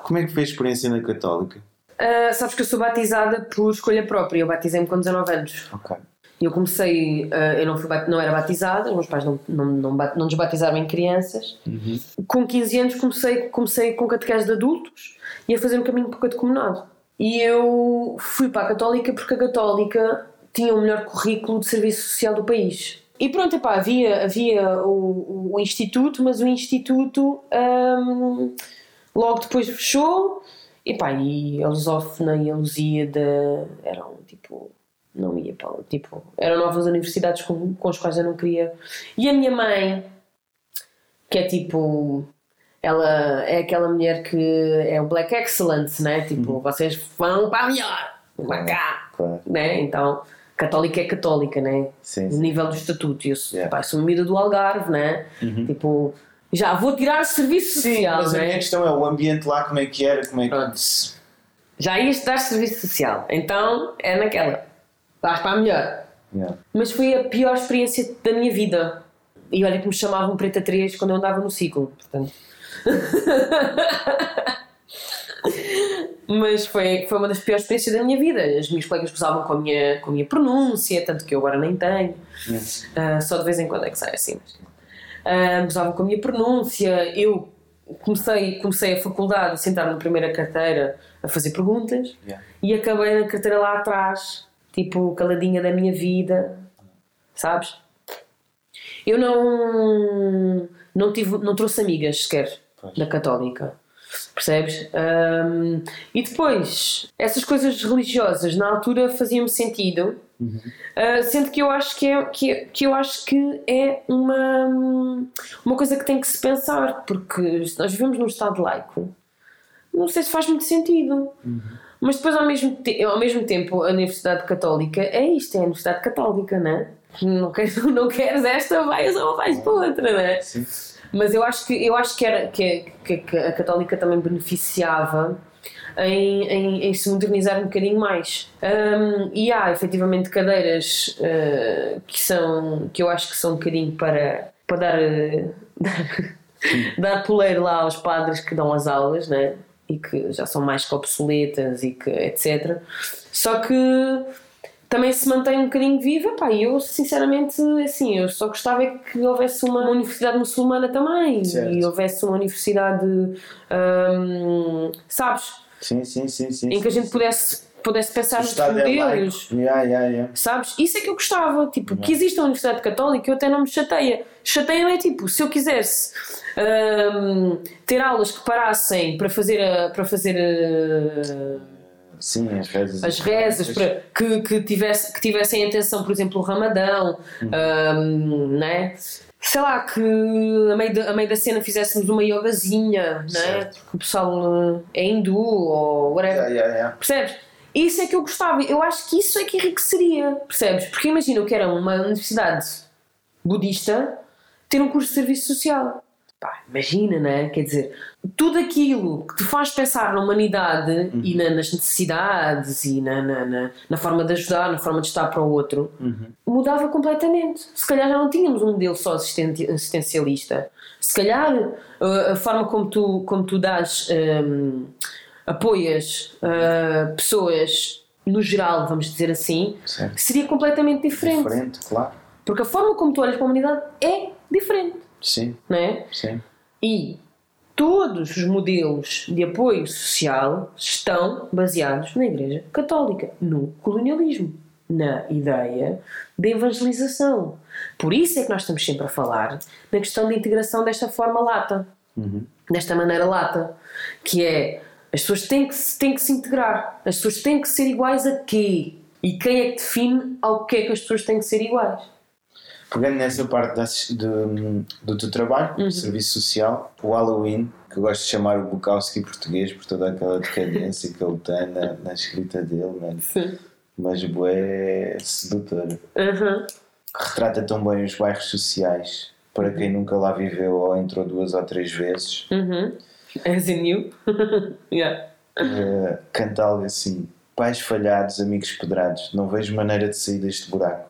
Como é que foi a experiência na Católica? Ah, sabes que eu sou batizada por escolha própria. Eu batizei-me com 19 anos. Ok. Eu comecei, ah, eu não, fui, não era batizada, os meus pais não, não, não, não nos batizaram em crianças. Com 15 anos comecei, comecei com catequese de adultos e a fazer um caminho para o catecumenado. E eu fui para a Católica porque a Católica tinha o melhor currículo de serviço social do país. E pronto, epá, havia, havia o, o Instituto, mas o Instituto hum, logo depois fechou. Epá, e a Lusófona e a Lusíada eram tipo. Não ia para lá. Tipo, eram novas universidades com, com as quais eu não queria. E a minha mãe, que é tipo. Ela é aquela mulher que é o Black Excellence, né? Tipo, vocês vão para a melhor, para cá, Claro. né? Então, católica é católica, né? Sim, sim. nível do estatuto. E eu Yeah. pá, sou do Algarve, né? Tipo, já vou tirar serviço Sim, social, mas a minha né? questão é o ambiente lá, como é que era, como é que. Pronto. Já ias dar serviço social. Então, é naquela. Vais para a melhor. Yeah. Mas foi a pior experiência da minha vida. E olha que me chamavam Preta 3 quando eu andava no ciclo. Portanto. Mas foi, foi uma das piores experiências da minha vida. As minhas colegas gozavam com a minha, com a minha pronúncia, tanto que eu agora nem tenho. Ah, só de vez em quando é que sai assim. Mas, ah, gozavam com a minha pronúncia. Eu comecei, comecei a faculdade a sentar na primeira carteira a fazer perguntas Yeah. e acabei na carteira lá atrás, tipo, caladinha da minha vida, sabes? Eu não, não, tive, não trouxe amigas sequer Pois. da Católica, percebes? Ahm, e depois, essas coisas religiosas na altura faziam-me sentido, ah, sendo que eu acho que é, que, é- que eu acho que é uma, uma coisa que tem que se pensar, porque se nós vivemos num Estado laico, não sei se faz muito sentido. Mas depois, ao mesmo, te- ao mesmo tempo, a Universidade Católica é isto, é a Universidade Católica, não é? Não queres, não queres esta, vais ou vais para outra, não é? Sim. Mas eu acho que, eu acho que, era, que, que- que a Católica também beneficiava em, em, em se modernizar um bocadinho mais. Hum, e há efetivamente cadeiras eh, que, são, que eu acho que são um bocadinho para, para dar, eh, dar, dar poleiro lá aos padres que dão as aulas, né? E que já são mais que obsoletas e que etc. Só que também se mantém um bocadinho viva, pá, eu sinceramente, assim, eu só gostava é que houvesse uma universidade muçulmana também, Certo. e houvesse uma universidade, hum, sabes, Sim, sim, sim, sim. em que a gente pudesse, pudesse pensar nos é modelos, laico. Yeah, yeah, yeah. sabes? Isso é que eu gostava, tipo, que exista uma universidade católica, eu até não me chateia. Chateia é tipo, se eu quisesse hum, ter aulas que parassem para fazer, a- para fazer a- Sim, as rezas. as rezas para, que, que, tivesse, que tivessem em atenção, por exemplo, o Ramadão, hum, né? sei lá, que a meio, da, a meio da cena fizéssemos uma yogazinha, né? Certo. que o pessoal eh, é hindu ou whatever. Yeah, yeah, yeah. Percebes? Isso é que eu gostava. Eu acho que isso é que enriqueceria. Percebes? Porque imagina, que era uma universidade budista ter um curso de serviço social. Pá, imagina, né? Quer dizer, tudo aquilo que te faz pensar na humanidade e na- nas necessidades e na, na, na, forma de ajudar, na forma de estar para o outro, mudava completamente. Se calhar já não tínhamos um modelo só assistencialista. Se calhar uh, a forma como tu, como tu dás, um, apoias uh, pessoas no geral, vamos dizer assim, Certo. seria completamente diferente. Diferente, claro. Porque a forma como tu olhas para a humanidade é diferente, Sim, não é? sim. E todos os modelos de apoio social estão baseados na Igreja Católica, no colonialismo, na ideia da evangelização. Por isso é que nós estamos sempre a falar na questão da integração desta forma lata, desta maneira lata, que é as pessoas têm que, se- têm que se integrar, as pessoas têm que ser iguais a quê? E quem é que define ao que é que as pessoas têm que ser iguais? Pegando nessa parte do, do teu trabalho, Uhum. serviço social, o Halloween, que eu gosto de chamar o Bukowski português por toda aquela decadência que ele tem na, na escrita dele, mano. Sim. mas bué sedutora. Uhum. Que retrata tão bem os bairros sociais para quem nunca lá viveu ou entrou duas ou três vezes. Uhum. As in you. yeah. Eh, canta algo assim. Pais falhados, amigos pedrados, não vejo maneira de sair deste buraco.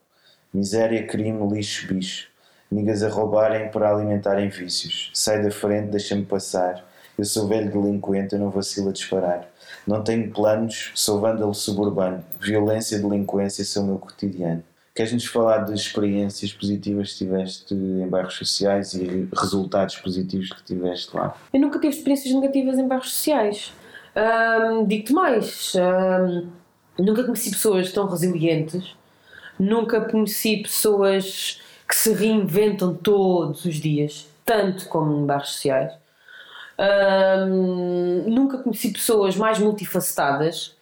Miséria, crime, lixo, bicho. Nigas a roubarem para alimentarem vícios. Sai da frente, deixa-me passar. Eu sou velho delinquente, eu não vacilo a disparar. Não tenho planos, sou vândalo suburbano. Violência, delinquência são o meu cotidiano. Queres-nos falar de experiências positivas que tiveste em bairros sociais e resultados positivos que tiveste lá? Eu nunca tive experiências negativas em bairros sociais. Digo-te mais, nunca conheci pessoas tão resilientes, nunca conheci pessoas que se reinventam todos os dias, tanto como em bairros sociais. nunca conheci pessoas mais multifacetadas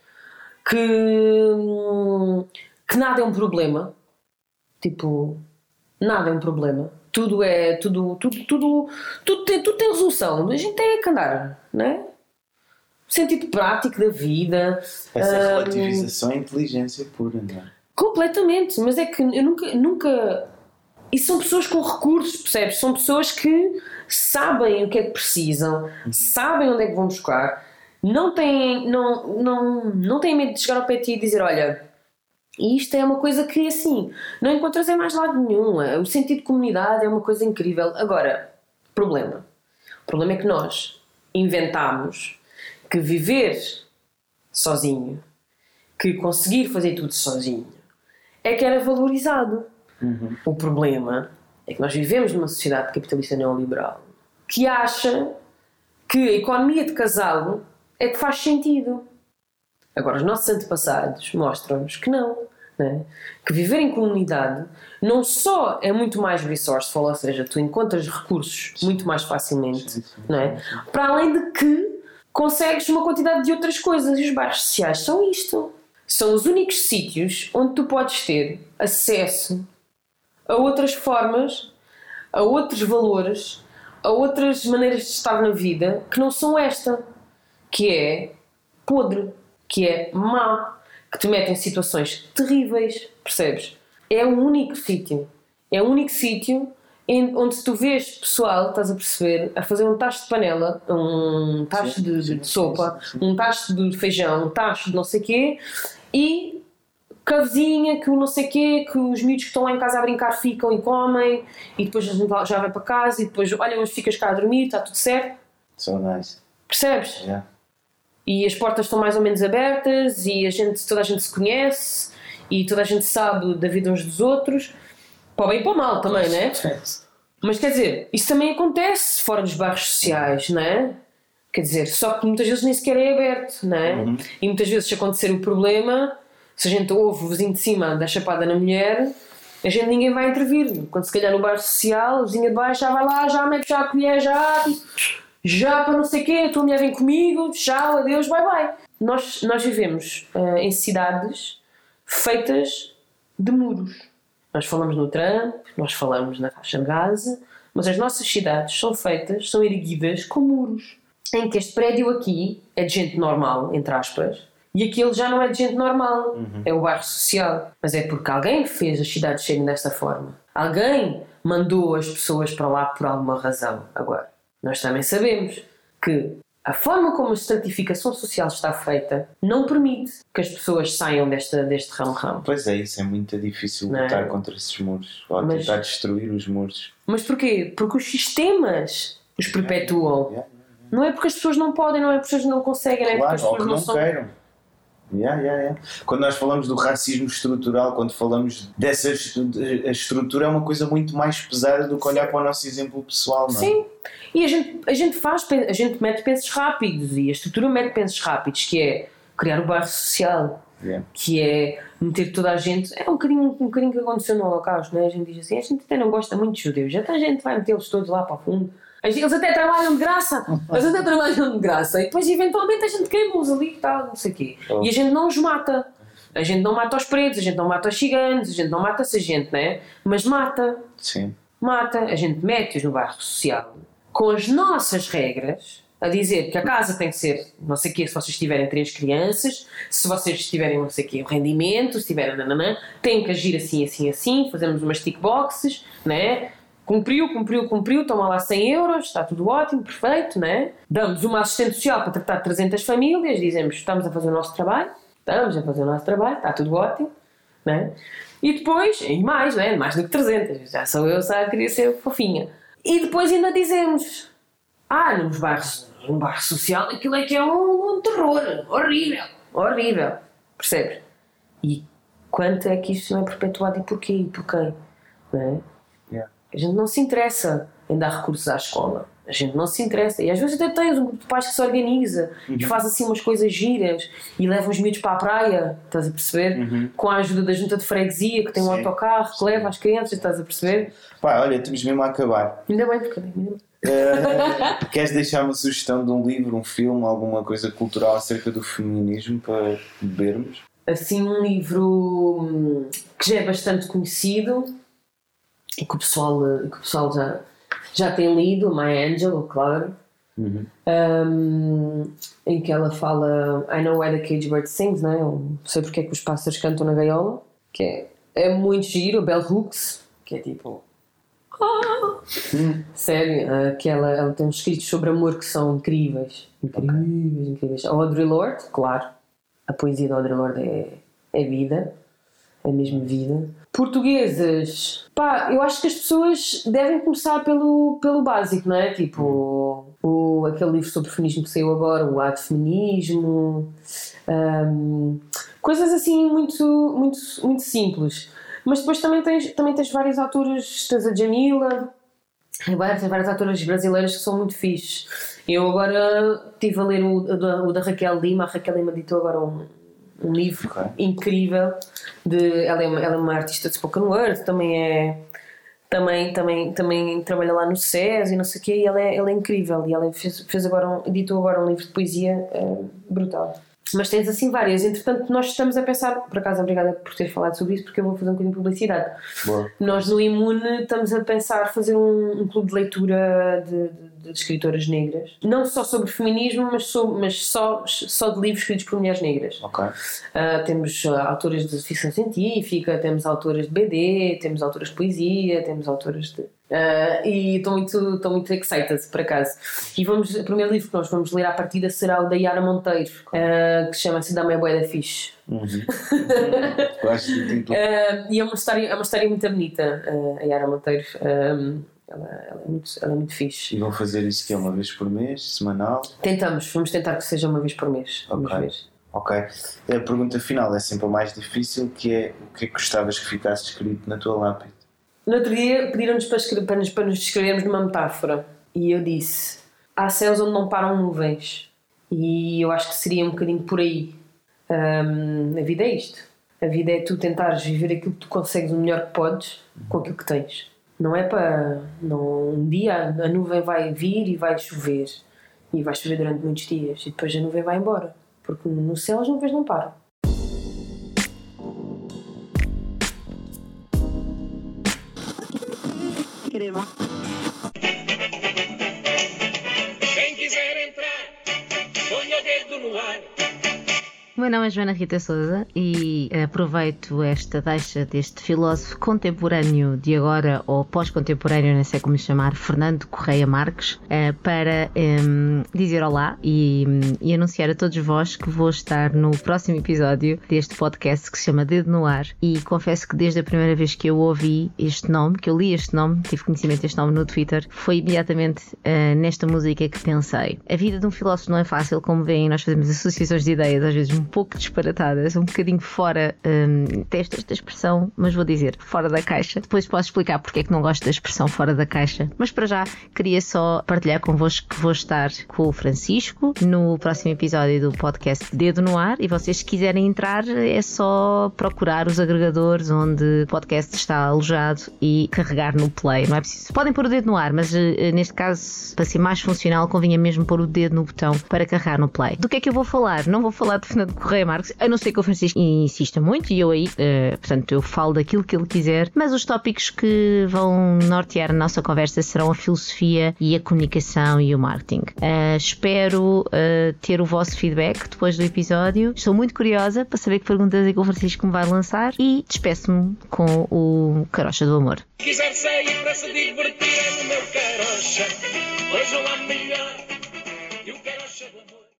que, que nada é um problema. Tipo, nada é um problema. Tudo é. Tudo, tudo, tudo, tudo, tem, tudo tem resolução. A gente tem que andar, né? Sentido prático da vida. Essa relativização é inteligência pura, não é? Completamente, mas é que eu nunca, nunca. E são pessoas com recursos, percebes? São pessoas que sabem o que é que precisam, sabem onde é que vão buscar, não têm, não, não, não têm medo de chegar ao pé de ti e dizer: Olha, isto é uma coisa que assim não encontras em mais lado nenhum. O sentido de comunidade é uma coisa incrível. Agora, problema. O problema é que nós inventámos que viver sozinho, que conseguir fazer tudo sozinho, é que era valorizado. Uhum. O problema é que nós vivemos numa sociedade capitalista neoliberal que acha que a economia de casal é que faz sentido. Agora, os nossos antepassados mostram-nos que não. Né? Que viver em comunidade não só é muito mais resourceful, ou seja, tu encontras recursos muito mais facilmente, Sim, sim. não é? para além de que consegues uma quantidade de outras coisas. E os bairros sociais são isto. São os únicos sítios onde tu podes ter acesso a outras formas, a outros valores, a outras maneiras de estar na vida que não são esta, que é podre, que é má, que te mete em situações terríveis, percebes? É o único sítio. É o único sítio onde tu vês pessoal, estás a perceber, a fazer um tacho de panela, um tacho de, de sopa, um tacho de feijão, um tacho de não sei quê, e com a vizinha, que o não sei quê, que os miúdos que estão lá em casa a brincar ficam e comem, e depois já vai para casa, e depois, olha, mas ficas cá a dormir, está tudo certo, So nice. percebes? Yeah. E as portas estão mais ou menos abertas e a gente, toda a gente se conhece e toda a gente sabe da vida uns dos outros, para o bem e para o mal também, né? Mas quer dizer, isso também acontece fora dos bairros sociais, não é? Quer dizer, só que muitas vezes nem sequer é aberto, não é? Uhum. E muitas vezes, se acontecer o problema, se a gente ouve o vizinho de cima dar chapada na mulher, a gente ninguém vai intervir. Quando se calhar no bairro social, o vizinho de baixo já vai lá, já mete já a colher, já, já para não sei o quê, a tua mulher vem comigo, tchau, adeus, bye bye. Nós, nós vivemos eh, em cidades feitas de muros. Nós falamos no Trump, nós falamos na faixa de Gaza, mas as nossas cidades são feitas, são erguidas com muros. Em que este prédio aqui é de gente normal, entre aspas, e aquele já não é de gente normal, é o bairro social. Mas é porque alguém fez as cidades serem desta forma. Alguém mandou as pessoas para lá por alguma razão. Agora, nós também sabemos que a forma como a estratificação social está feita não permite que as pessoas saiam desta, deste ramo-ramo. Pois é, isso é muito difícil Não é? lutar contra esses muros. Ou Mas- tentar destruir os muros. Mas porquê? Porque os sistemas os perpetuam. Yeah. Não é porque as pessoas não podem, não é porque as pessoas não conseguem, não é porque Claro, as pessoas não não são. queiram. Yeah, yeah, yeah. Quando nós falamos do racismo estrutural, quando falamos dessa estrutura, é uma coisa muito mais pesada do que olhar para o nosso exemplo pessoal, não é? Sim, e a gente, a gente faz, a gente mete pensos rápidos e a estrutura mete pensos rápidos, que é criar o bairro social, Yeah. que é meter toda a gente. É um bocadinho, um bocadinho que aconteceu no Holocausto, não é? A gente diz assim: a gente até não gosta muito de judeus, já a gente vai metê-los todos lá para o fundo. Eles até trabalham de graça, eles até trabalham de graça, e depois eventualmente a gente queima-os ali e tal, não sei o quê. Oh. E a gente não os mata. A gente não mata os pretos, a gente não mata os ciganos, a gente não mata essa gente, não é? Mas mata Sim. mata, a gente mete-os no bairro social com as nossas regras, a dizer que a casa tem que ser não sei o quê, se vocês tiverem três crianças, se vocês tiverem não sei o quê, o rendimento, se tiverem nananã, tem que agir assim, assim, assim, fazemos umas tick boxes, né? Cumpriu, cumpriu, cumpriu, toma lá 100 euros, está tudo ótimo, perfeito, né? Damos uma assistente social para tratar de 300 famílias, dizemos estamos a fazer o nosso trabalho estamos a fazer o nosso trabalho, está tudo ótimo, né? E depois, e mais, né? mais do que 300, já sou eu, só queria ser fofinha. E depois ainda dizemos, ah, nos bairros, num bairro social, aquilo é que é um, um terror, horrível, horrível, percebes? E quanto é que isto não é perpetuado e porquê e por quem? Não é? A gente não se interessa em dar recursos à escola. A gente não se interessa. E às vezes até tens um grupo de pais que se organiza e faz assim umas coisas giras e leva os miúdos para a praia, estás a perceber? Com a ajuda da junta de freguesia, que tem um Sim. autocarro que leva as crianças, estás a perceber? Pá, olha, temos mesmo a acabar. Ainda bem, porque. ainda bem. Eh, queres deixar uma sugestão de um livro, um filme, alguma coisa cultural acerca do feminismo para bebermos? Assim, um livro hum, que já é bastante conhecido e que o pessoal, eh, que o pessoal já, já tem lido, My Angel, claro. um, em que ela fala I know why the cage bird sings, né? Eu sei porque é que os pássaros cantam na gaiola, que é, é muito giro, a Bell Hooks, que é tipo. "Ah!" Sério, uh, que ela, ela tem uns escritos sobre amor que são incríveis. Incríveis, incríveis. A Audre Lorde, claro, a poesia da Audre Lorde é, é vida, é mesmo vida. Portuguesas, pá, eu acho que as pessoas devem começar pelo, pelo básico, não é? Tipo, o, aquele livro sobre feminismo que saiu agora, o Ato Feminismo, hum, coisas assim muito, muito, muito simples. Mas depois também tens, também tens várias autoras, tens a Jamila, tens várias autoras brasileiras que são muito fixes. Eu agora estive a ler o, o da- Raquel Lima, a Raquel Lima editou agora um, um livro Ok. incrível. De, ela, é uma, ela é uma artista de spoken word, também é. Também, também, também trabalha lá no SES e não sei o quê, e ela é, ela é incrível. E ela fez, fez agora um, editou agora um livro de poesia eh, brutal. Mas tens assim várias. Entretanto, nós estamos a pensar, por acaso, obrigada por ter falado sobre isso, porque eu vou fazer um bocadinho de publicidade. Boa. Nós no Imune estamos a pensar fazer um, um clube de leitura de, de- de escritoras negras. Não só sobre feminismo, mas, sobre, mas só, só de livros escritos por mulheres negras. Ok. Ah, temos ah, autoras de ficção científica, temos autoras de BD, temos autoras de poesia, temos autoras de. ah, e estou muito, estou muito excited, por acaso. E vamos, o primeiro livro que nós vamos ler à partida será o da Yara Monteiro, ah, que chama-se Da Meia Boeda Fixe. Título. Ah, e é uma história, é uma história muito bonita, a Yara Monteiro. Ela, ela é muito, ela é muito fixe. E vão fazer isso que é uma vez por mês, semanal? Tentamos, vamos tentar que seja uma vez por mês. Vamos Ok. ver. Ok. A pergunta final é sempre a mais difícil, que é o que é que gostavas que ficasse escrito na tua lápide? No outro dia pediram-nos para, para nos, para nos descrevermos numa metáfora e eu disse: há céus onde não param nuvens. E eu acho que seria um bocadinho por aí. Hum, a vida é isto. A vida é tu tentares viver aquilo que tu consegues o melhor que podes com aquilo que tens. Não é para. Não, um dia a nuvem vai vir e vai chover. E vai chover durante muitos dias. E depois a nuvem vai embora. Porque no céu as nuvens não param. Quem quiser entrar, ponha o dedo no ar. O meu nome é Joana Rita Souza e aproveito esta deixa deste filósofo contemporâneo de agora ou pós-contemporâneo, não sei como lhe chamar, Fernando Correia Marques, eh, para em, dizer olá e, e anunciar a todos vós que vou estar no próximo episódio deste podcast que se chama Dedo no Ar e confesso que desde a primeira vez que eu ouvi este nome, que eu li este nome, tive conhecimento deste nome no Twitter, foi imediatamente eh, nesta música que pensei. A vida de um filósofo não é fácil, como veem, nós fazemos associações de ideias, às vezes um pouco disparatadas, um bocadinho fora desta esta expressão, mas vou dizer fora da caixa. Depois posso explicar porque é que não gosto da expressão fora da caixa. Mas para já queria só partilhar convosco que vou estar com o Francisco no próximo episódio do podcast Dedo no Ar e vocês se quiserem entrar é só procurar os agregadores onde o podcast está alojado e carregar no play. Não é preciso. Podem pôr o dedo no ar, mas eh, neste caso, para ser mais funcional, convinha mesmo pôr o dedo no botão para carregar no play. Do que é que eu vou falar? Não vou falar de Fernando Correia Marques, a não ser que o Francisco insista muito e eu aí, eh, portanto, eu falo daquilo que ele quiser, mas os tópicos que vão nortear a nossa conversa serão a filosofia e a comunicação e o marketing. Eh, espero eh, ter o vosso feedback depois do episódio. Estou muito curiosa para saber que perguntas é que o Francisco me vai lançar e despeço-me com o Carocha do Amor. Quiser sair para se divertir é no meu carocha. Não há melhor o carocha do amor.